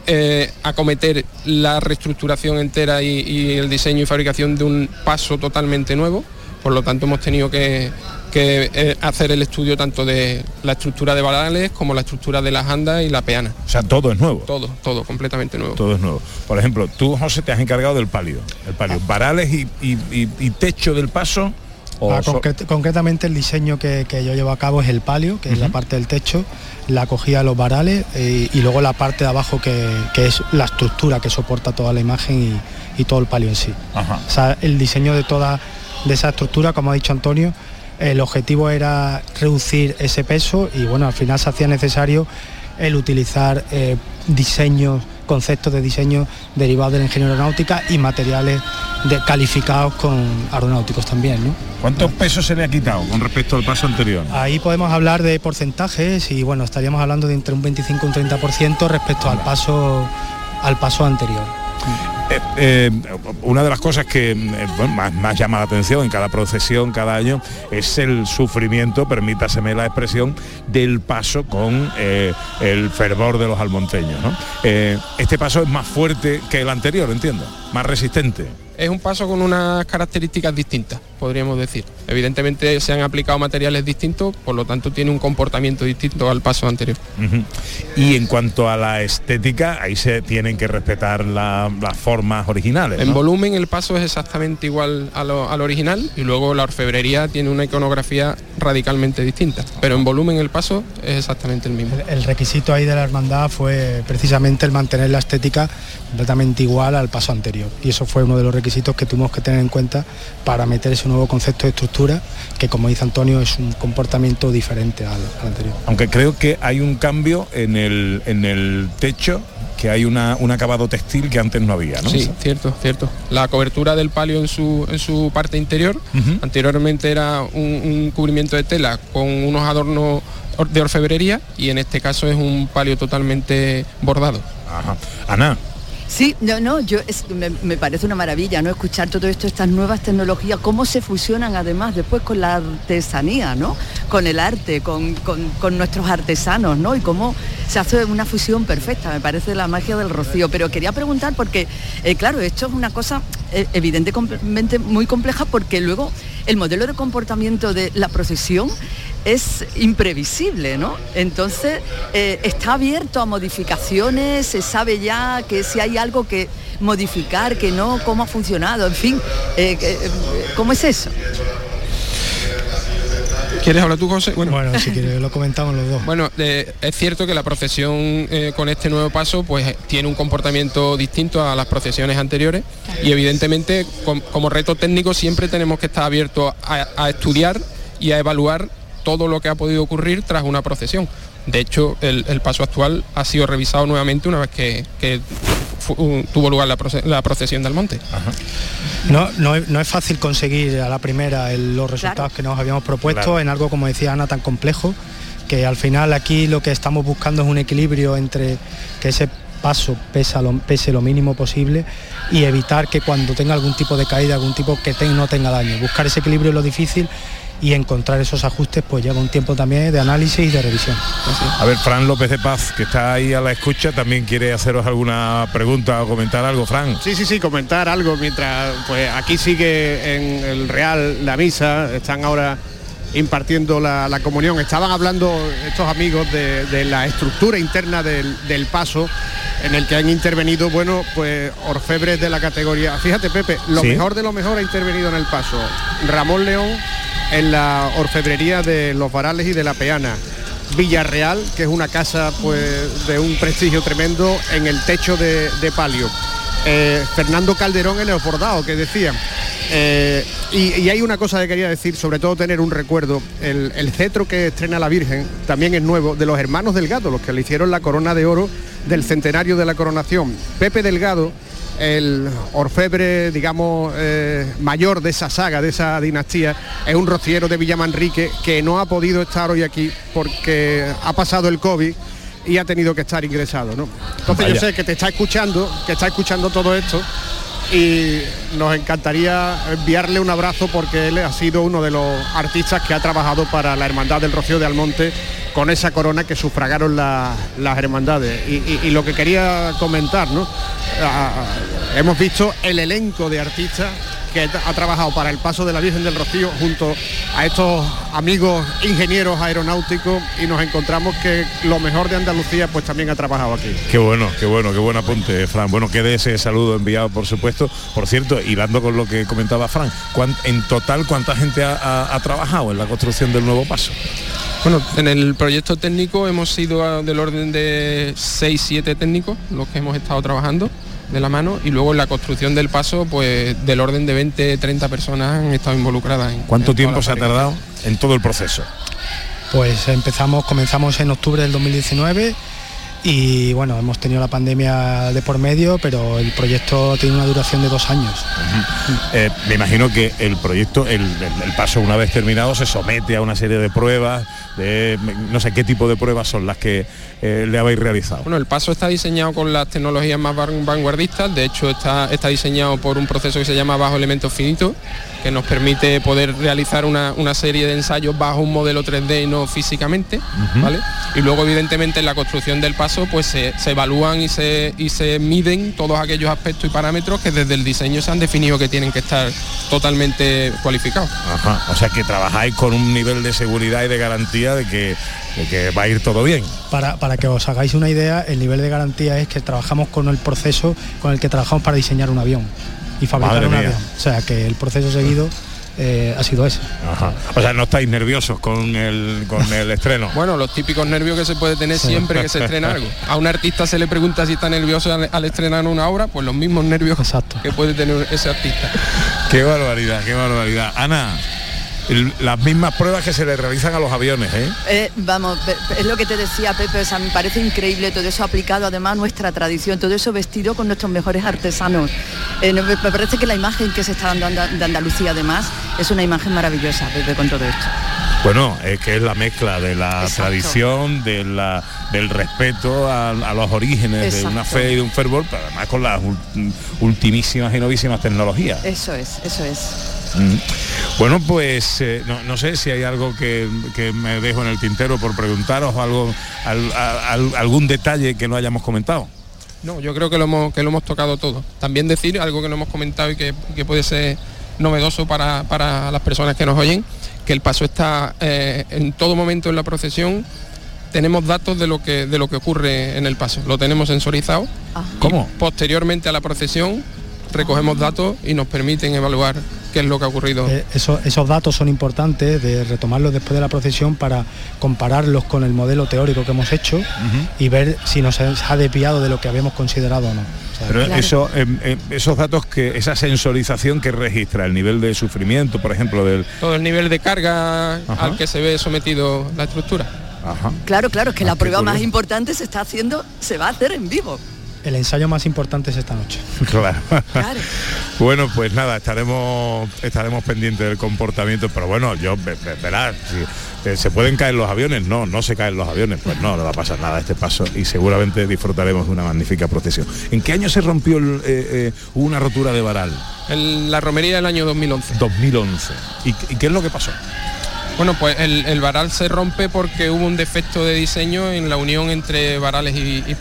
eh, acometer la reestructuración entera y el diseño y fabricación de un paso totalmente nuevo. Por lo tanto, hemos tenido que, que, hacer el estudio tanto de la estructura de varales como la estructura de las andas y la peana. O sea, todo es nuevo. Todo, todo, completamente nuevo. Todo es nuevo. Por ejemplo, tú, José, te has encargado del palio. El palio. Varales y, y- y- y techo del paso. O Ah, concret- concretamente el diseño que, que yo llevo a cabo es el palio, que es la parte del techo, la cogía de los varales eh, y luego la parte de abajo que, que es la estructura que soporta toda la imagen y, y todo el palio en sí. Ajá. O sea, el diseño de toda de esa estructura, como ha dicho Antonio, el objetivo era reducir ese peso y bueno, al final se hacía necesario el utilizar eh, diseños, conceptos de diseño derivados de la ingeniería aeronáutica y materiales de- calificados con aeronáuticos también. ¿no? ¿Cuántos pesos se le ha quitado con respecto al paso anterior? Ahí podemos hablar de porcentajes y bueno, estaríamos hablando de entre un 25 y un 30% respecto al paso al paso anterior. Eh, eh, una de las cosas que eh, más, llama la atención en cada procesión, cada año, es el sufrimiento, permítaseme la expresión, del paso con el fervor de los almonteños. este paso es más fuerte que el anterior, entiendo, más resistente. Es un paso con unas características distintas, podríamos decir. Evidentemente se han aplicado materiales distintos, por lo tanto tiene un comportamiento distinto al paso anterior. Y en cuanto a la estética, ahí se tienen que respetar la- las formas originales. En volumen el paso es exactamente igual al original y luego la orfebrería tiene una iconografía radicalmente distinta, pero en volumen el paso es exactamente el mismo. El requisito ahí de la hermandad fue precisamente el mantener la estética completamente igual al paso anterior. Y eso fue uno de los requisitos que tuvimos que tener en cuenta para meter ese nuevo concepto de estructura, que como dice Antonio es un comportamiento diferente al, al anterior. Aunque creo que hay un cambio en el, en el techo, que hay una, un acabado textil que antes no había, ¿no? Sí, cierto, cierto. La cobertura del palio en su, en su parte interior, anteriormente era un, un cubrimiento de tela con unos adornos or- de orfebrería y en este caso es un palio totalmente bordado. Ajá. Ana. Sí, no, no, yo me, me parece una maravilla, ¿no? Escuchar todo esto, estas nuevas tecnologías, cómo se fusionan además después con la artesanía, ¿no? Con el arte, con, con- con nuestros artesanos, ¿no? Y cómo se hace una fusión perfecta, me parece la magia del rocío. Pero quería preguntar porque, eh, claro, esto es una cosa eh, evidentemente muy compleja porque luego el modelo de comportamiento de la procesión es imprevisible, ¿no? Entonces, eh, está abierto a modificaciones, se sabe ya que si hay algo que modificar, que no, cómo ha funcionado, en fin, eh, eh, ¿cómo es eso? ¿Quieres hablar tú, José? Bueno, Bueno, si quieres lo comentamos los dos. Bueno, eh, es cierto que la procesión eh, con este nuevo paso pues eh, tiene un comportamiento distinto a las procesiones anteriores y evidentemente com- como reto técnico siempre tenemos que estar abiertos a, a estudiar y a evaluar todo lo que ha podido ocurrir tras una procesión. De hecho, el, el paso actual ha sido revisado nuevamente una vez que, tuvo lugar la, proce- la procesión del monte. No, no, es, no es fácil conseguir a la primera el- los resultados que nos habíamos propuesto Claro. en algo, como decía Ana, tan complejo, que al final aquí lo que estamos buscando es un equilibrio entre que ese paso pesa lo- pese lo mínimo posible y evitar que cuando tenga algún tipo de caída, algún tipo que te- no tenga daño. Buscar ese equilibrio es lo difícil y encontrar esos ajustes pues lleva un tiempo también de análisis y de revisión. A ver, Fran López de Paz, que está ahí a la escucha, también quiere haceros alguna pregunta o comentar algo, Fran. Sí, sí, sí, comentar algo mientras pues aquí sigue en el Real la misa, están ahora impartiendo la, la comunión. Estaban hablando estos amigos de, de la estructura interna del, del paso en el que han intervenido, bueno, pues orfebres de la categoría. Fíjate, Pepe, lo Sí. mejor de lo mejor ha intervenido en el paso. Ramón León en la orfebrería de los Varales y de la Peana. Villarreal, que es una casa pues de un prestigio tremendo en el techo de, de palio. Eh, Fernando Calderón en el bordado, que decía. Eh, y, y hay una cosa que quería decir, sobre todo tener un recuerdo. El, el cetro que estrena la Virgen también es nuevo, de los hermanos Delgado, los que le hicieron la corona de oro del centenario de la coronación. Pepe Delgado, el orfebre, digamos, eh, mayor de esa saga, de esa dinastía, es un rociero de Villamanrique que no ha podido estar hoy aquí porque ha pasado el COVID y ha tenido que estar ingresado, ¿no? Entonces Vaya. yo sé que te está escuchando, que está escuchando todo esto y nos encantaría enviarle un abrazo porque él ha sido uno de los artistas que ha trabajado para la Hermandad del Rocío de Almonte con esa corona que sufragaron la- las hermandades. Y lo que quería comentar, ¿no? Ah, hemos visto el elenco de artistas que ha trabajado para el paso de la Virgen del Rocío junto a estos amigos ingenieros aeronáuticos y nos encontramos que lo mejor de Andalucía pues también ha trabajado aquí. Qué bueno, qué bueno, qué buen apunte, Fran. Bueno, quede ese saludo enviado, por supuesto. Por cierto, hilando con lo que comentaba Fran, ¿cuán- en total, ¿cuánta gente ha, ha- ha trabajado en la construcción del nuevo paso? Bueno, en el proyecto técnico hemos sido del orden de 6-7 técnicos los que hemos estado trabajando de la mano y luego en la construcción del paso pues del orden de 20-30 personas han estado involucradas. En, ¿Cuánto en tiempo se ha tardado en todo el proceso? Pues empezamos, comenzamos en octubre del 2019 y bueno, hemos tenido la pandemia de por medio, pero el proyecto tiene una duración de dos años. Eh, me imagino que el proyecto, el, el- el paso una vez terminado, se somete a una serie de pruebas, de no sé qué tipo de pruebas son las que eh, le habéis realizado. Bueno, el paso está diseñado con las tecnologías más van- vanguardistas, de hecho está, está diseñado por un proceso que se llama bajo elementos finitos, que nos permite poder realizar una, una serie de ensayos bajo un modelo 3D y no físicamente. ¿vale? Y luego evidentemente en la construcción del paso pues se, se evalúan y se, y se miden todos aquellos aspectos y parámetros que desde el diseño se han definido que tienen que estar totalmente cualificados. Ajá, o sea que trabajáis con un nivel de seguridad y de garantía de que, de que va a ir todo bien. Para, para que os hagáis una idea, el nivel de garantía es que trabajamos con el proceso con el que trabajamos para diseñar un avión y fabricar Madre un mía. avión. O sea que el proceso seguido eh, ha sido ese. Ajá. O sea, no estáis nerviosos con el, con el estreno. Bueno, los típicos nervios que se puede tener Sí. siempre que se estrena algo. A un artista se le pregunta si está nervioso al, al estrenar una obra, pues los mismos nervios que puede tener ese artista. Qué barbaridad, qué barbaridad. Ana, el- las mismas pruebas que se le realizan a los aviones, ¿eh? Eh, vamos, es lo que te decía Pepe, o sea, me parece increíble todo eso aplicado además a nuestra tradición, todo eso vestido con nuestros mejores artesanos. Eh, me parece que la imagen que se está dando de Andalucía además es una imagen maravillosa, Pepe, con todo esto. Bueno, es que es la mezcla de la Exacto. tradición, de la, del respeto a, a los orígenes de una fe y de un fervor, pero además con las ul- ultimísimas y novísimas tecnologías. Eso es, eso es. Mm. Bueno, pues eh, no, no sé si hay algo que, que me dejo en el tintero por preguntaros o algo, al- a- al- algún detalle que no hayamos comentado. No, yo creo que lo hemos, que lo hemos tocado todo. También decir algo que no hemos comentado y que, que puede ser novedoso para, para las personas que nos oyen, que el paso está eh, en todo momento en la procesión. Tenemos datos de lo que de lo que ocurre en el paso. Lo tenemos sensorizado. ¿Cómo? Posteriormente a la procesión recogemos datos y nos permiten evaluar qué es lo que ha ocurrido. Eh, eso- esos datos son importantes de retomarlos después de la procesión para compararlos con el modelo teórico que hemos hecho y ver si nos ha desviado de lo que habíamos considerado o no. O sea, Pero eso, em, em, esos datos que, esa sensorización que registra el nivel de sufrimiento, por ejemplo, del. Todo el nivel de carga Ajá. al que se ve sometido la estructura. Ajá. Claro, claro, es que la qué prueba más importante se está haciendo, se va a hacer en vivo. El ensayo más importante es esta noche. Claro. bueno, pues nada, estaremos estaremos pendientes del comportamiento, pero bueno, yo ve- ve- verás, si, eh, se pueden caer los aviones, no, no se caen los aviones, pues no, no va a pasar nada a este paso y seguramente disfrutaremos de una magnífica procesión. ¿En qué año se rompió el, eh, eh, una rotura de varal? En la romería del año 2011. 2011. ¿Y, y qué es lo que pasó? Bueno, pues el, el varal se rompe porque hubo un defecto de diseño en la unión entre varales y, y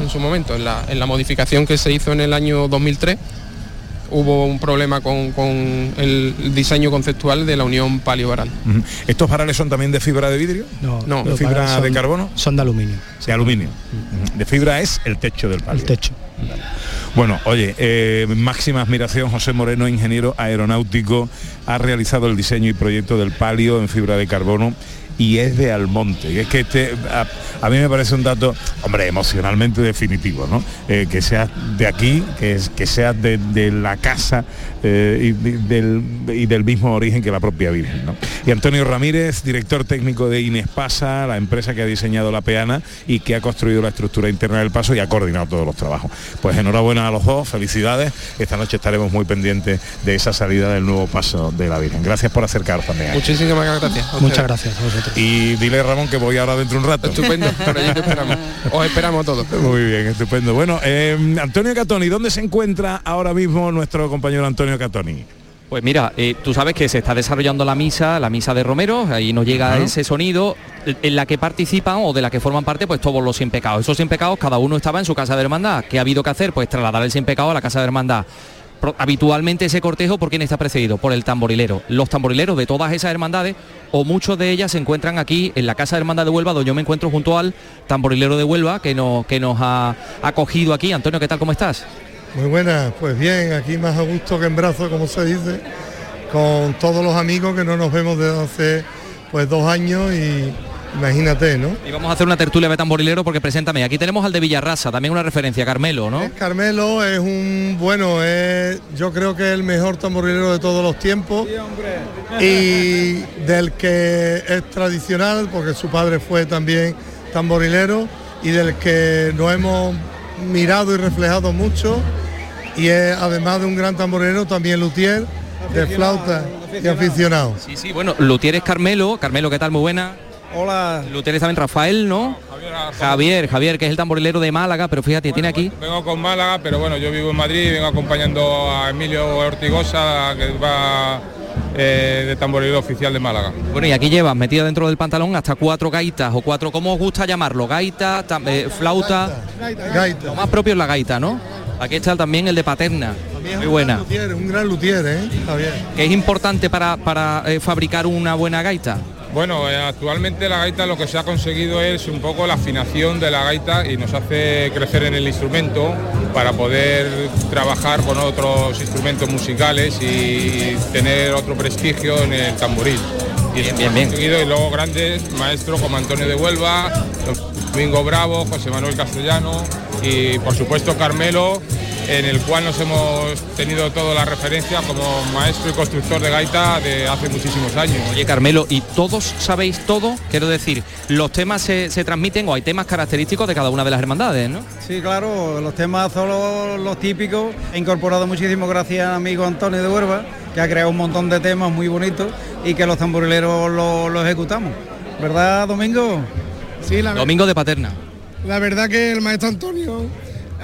En su momento, en la, en la modificación que se hizo en el año 2003, hubo un problema con, con el diseño conceptual de la unión palio-varal. ¿Estos varales son también de fibra de vidrio? No, No. ¿De fibra de carbono? Son de aluminio. De aluminio. De fibra es el techo del palio. El techo. Bueno, oye, eh, máxima admiración, José Moreno, ingeniero aeronáutico, ha realizado el diseño y proyecto del palio en fibra de carbono y es de Almonte. Y es que este, a, a mí me parece un dato, hombre, emocionalmente definitivo, ¿no? Eh, que seas de aquí, que, es, que seas de, de la casa eh, y, de- del, y del mismo origen que la propia Virgen, ¿no? Y Antonio Ramírez, director técnico de Inespasa, la empresa que ha diseñado la peana y que ha construido la estructura interna del paso y ha coordinado todos los trabajos. Pues enhorabuena a los dos, felicidades. Esta noche estaremos muy pendientes de esa salida del nuevo paso de la Virgen. Gracias por acercaros también. Muchísimas gracias. Muchas gracias a vosotros. Y dile Ramón que voy ahora dentro de un rato. Estupendo, por allí te esperamos. Os esperamos todos. Muy bien, estupendo. Bueno, eh, Antonio Catoni, ¿dónde se encuentra ahora mismo nuestro compañero Antonio Catoni? Pues mira, eh, tú sabes que se está desarrollando la misa, la misa de Romero, ahí nos llega ese sonido en la que participan o de la que forman parte pues todos los sin pecados. Esos sin pecados cada uno estaba en su casa de hermandad. ¿Qué ha habido que hacer? Pues trasladar el sin pecado a la casa de hermandad. Habitualmente ese cortejo, ¿por quién está precedido? Por el tamborilero. Los tamborileros de todas esas hermandades, o muchos de ellas se encuentran aquí en la Casa de Hermandad de Huelva, donde yo me encuentro junto al tamborilero de Huelva, que nos, que nos ha acogido aquí. Antonio, ¿qué tal? ¿Cómo estás? Muy buenas, pues bien, aquí más a gusto que en brazos, como se dice, con todos los amigos que no nos vemos desde hace pues dos años y imagínate, ¿no? Y vamos a hacer una tertulia de tamborilero porque preséntame. Aquí tenemos al de Villarrasa, también una referencia, Carmelo, ¿no? Carmelo es un, bueno, es, yo creo que es el mejor tamborilero de todos los tiempos y del que es tradicional, porque su padre fue también tamborilero y del que nos hemos mirado y reflejado mucho y es además de un gran tamborilero también luthier de flauta y aficionado. Sí, sí, bueno, Lutier es Carmelo. Carmelo, ¿qué tal? Muy buena. Hola. Lutier es también Rafael, ¿no? Javier, Javier, que es el tamborilero de Málaga, pero fíjate, tiene aquí. Vengo con Málaga, pero bueno, yo vivo en Madrid y vengo acompañando a Emilio Ortigosa, que va eh, de tamborilero oficial de Málaga. Bueno, y aquí llevas metido dentro del pantalón hasta cuatro gaitas o cuatro, ¿cómo os gusta llamarlo? Gaita, tam- eh, flauta. Gaita. Lo más propio es la gaita, ¿no? Aquí está también el de paterna. Muy buena. Luthier, un gran luthier, ¿eh? Javier. Que es importante para, para eh, fabricar una buena gaita. Bueno, eh, actualmente la gaita lo que se ha conseguido es un poco la afinación de la gaita y nos hace crecer en el instrumento para poder trabajar con otros instrumentos musicales y tener otro prestigio en el tamboril. Y bien, hemos bien. conseguido y luego grandes maestros como Antonio de Huelva, Domingo Bravo, José Manuel Castellano y por supuesto Carmelo, en el cual nos hemos tenido toda la referencia como maestro y constructor de gaita de hace muchísimos años. Oye, Carmelo, ¿y todos sabéis todo? Quiero decir, los temas se, se transmiten o hay temas característicos de cada una de las hermandades, ¿no? Sí, claro, los temas son los, los típicos. He incorporado muchísimo gracias al amigo Antonio de Huerva, que ha creado un montón de temas muy bonitos y que los tamborileros lo, lo ejecutamos. ¿Verdad, Domingo? Sí, la, Domingo de Paterna. la verdad que el maestro Antonio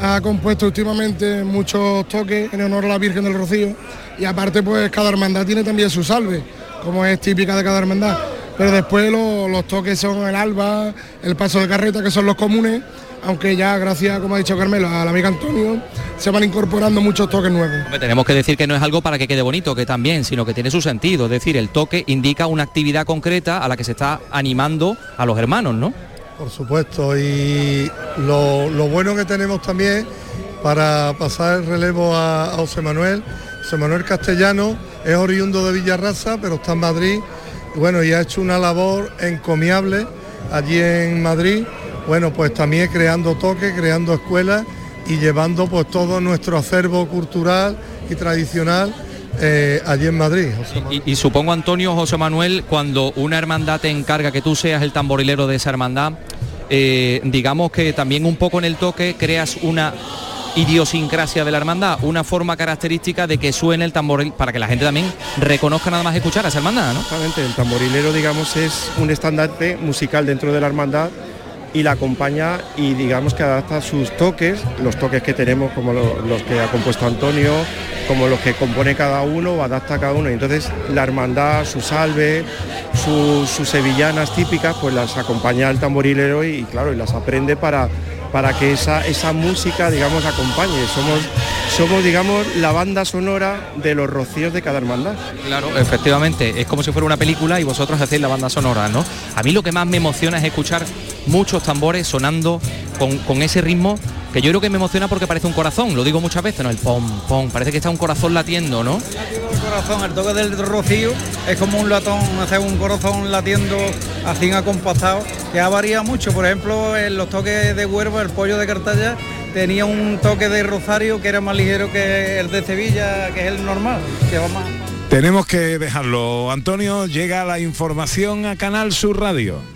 ha compuesto últimamente muchos toques en honor a la Virgen del Rocío y aparte pues cada hermandad tiene también su salve, como es típica de cada hermandad. Pero después lo- los toques son el alba, el paso de carreta, que son los comunes, aunque ya gracias, como ha dicho Carmelo, al amigo Antonio, se van incorporando muchos toques nuevos. Tenemos que decir que no es algo para que quede bonito, que también, sino que tiene su sentido. Es decir, el toque indica una actividad concreta a la que se está animando a los hermanos, ¿no? Por supuesto, y lo, lo bueno que tenemos también para pasar el relevo a, José Manuel, José Manuel Castellano es oriundo de Villarraza, pero está en Madrid, bueno, y ha hecho una labor encomiable allí en Madrid, bueno, pues también creando toques, creando escuelas y llevando pues todo nuestro acervo cultural y tradicional eh, allí en Madrid. José Manuel. Y, y supongo, Antonio, José Manuel, cuando una hermandad te encarga que tú seas el tamborilero de esa hermandad, eh, digamos que también un poco en el toque creas una idiosincrasia de la hermandad, una forma característica de que suene el tamboril para que la gente también reconozca nada más escuchar a esa hermandad, ¿no? Exactamente, el tamborilero, digamos, es un estandarte musical dentro de la hermandad y la acompaña y digamos que adapta sus toques, los toques que tenemos como lo- los que ha compuesto Antonio, como los que compone cada uno o adapta cada uno. Y entonces la hermandad, su salve, su- sus sevillanas típicas, pues las acompaña el tamborilero y, claro, y las aprende para, para que esa, esa música, digamos, acompañe. Somos, somos, digamos, la banda sonora de los rocíos de cada hermandad. Claro, efectivamente, es como si fuera una película y vosotros hacéis la banda sonora, ¿no? A mí lo que más me emociona es escuchar muchos tambores sonando con, con ese ritmo que yo creo que me emociona porque parece un corazón, lo digo muchas veces, ¿no? El pom, pom, parece que está un corazón latiendo, ¿no? El corazón, el toque del rocío es como un latón, hacer un corazón latiendo así acompasado, que ha variado mucho. Por ejemplo, en los toques de Huerva, el pollo de Cartaya tenía un toque de rosario que era más ligero que el de Sevilla, que es el normal, que va más. Tenemos que dejarlo. Antonio, llega la información a Canal Sur Radio.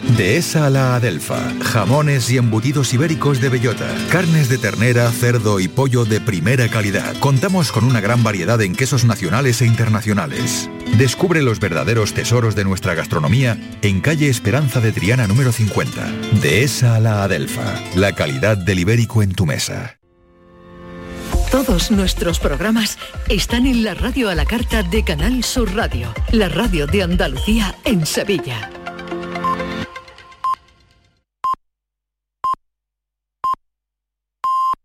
Dehesa a la Adelfa. Jamones y embutidos ibéricos de bellota. Carnes de ternera, cerdo y pollo de primera calidad. Contamos con una gran variedad en quesos nacionales e internacionales. Descubre los verdaderos tesoros de nuestra gastronomía en calle Esperanza de Triana número 50. Dehesa a la Adelfa. La calidad del ibérico en tu mesa. Todos nuestros programas están en la radio a la carta de Canal Sur Radio, la radio de Andalucía en Sevilla.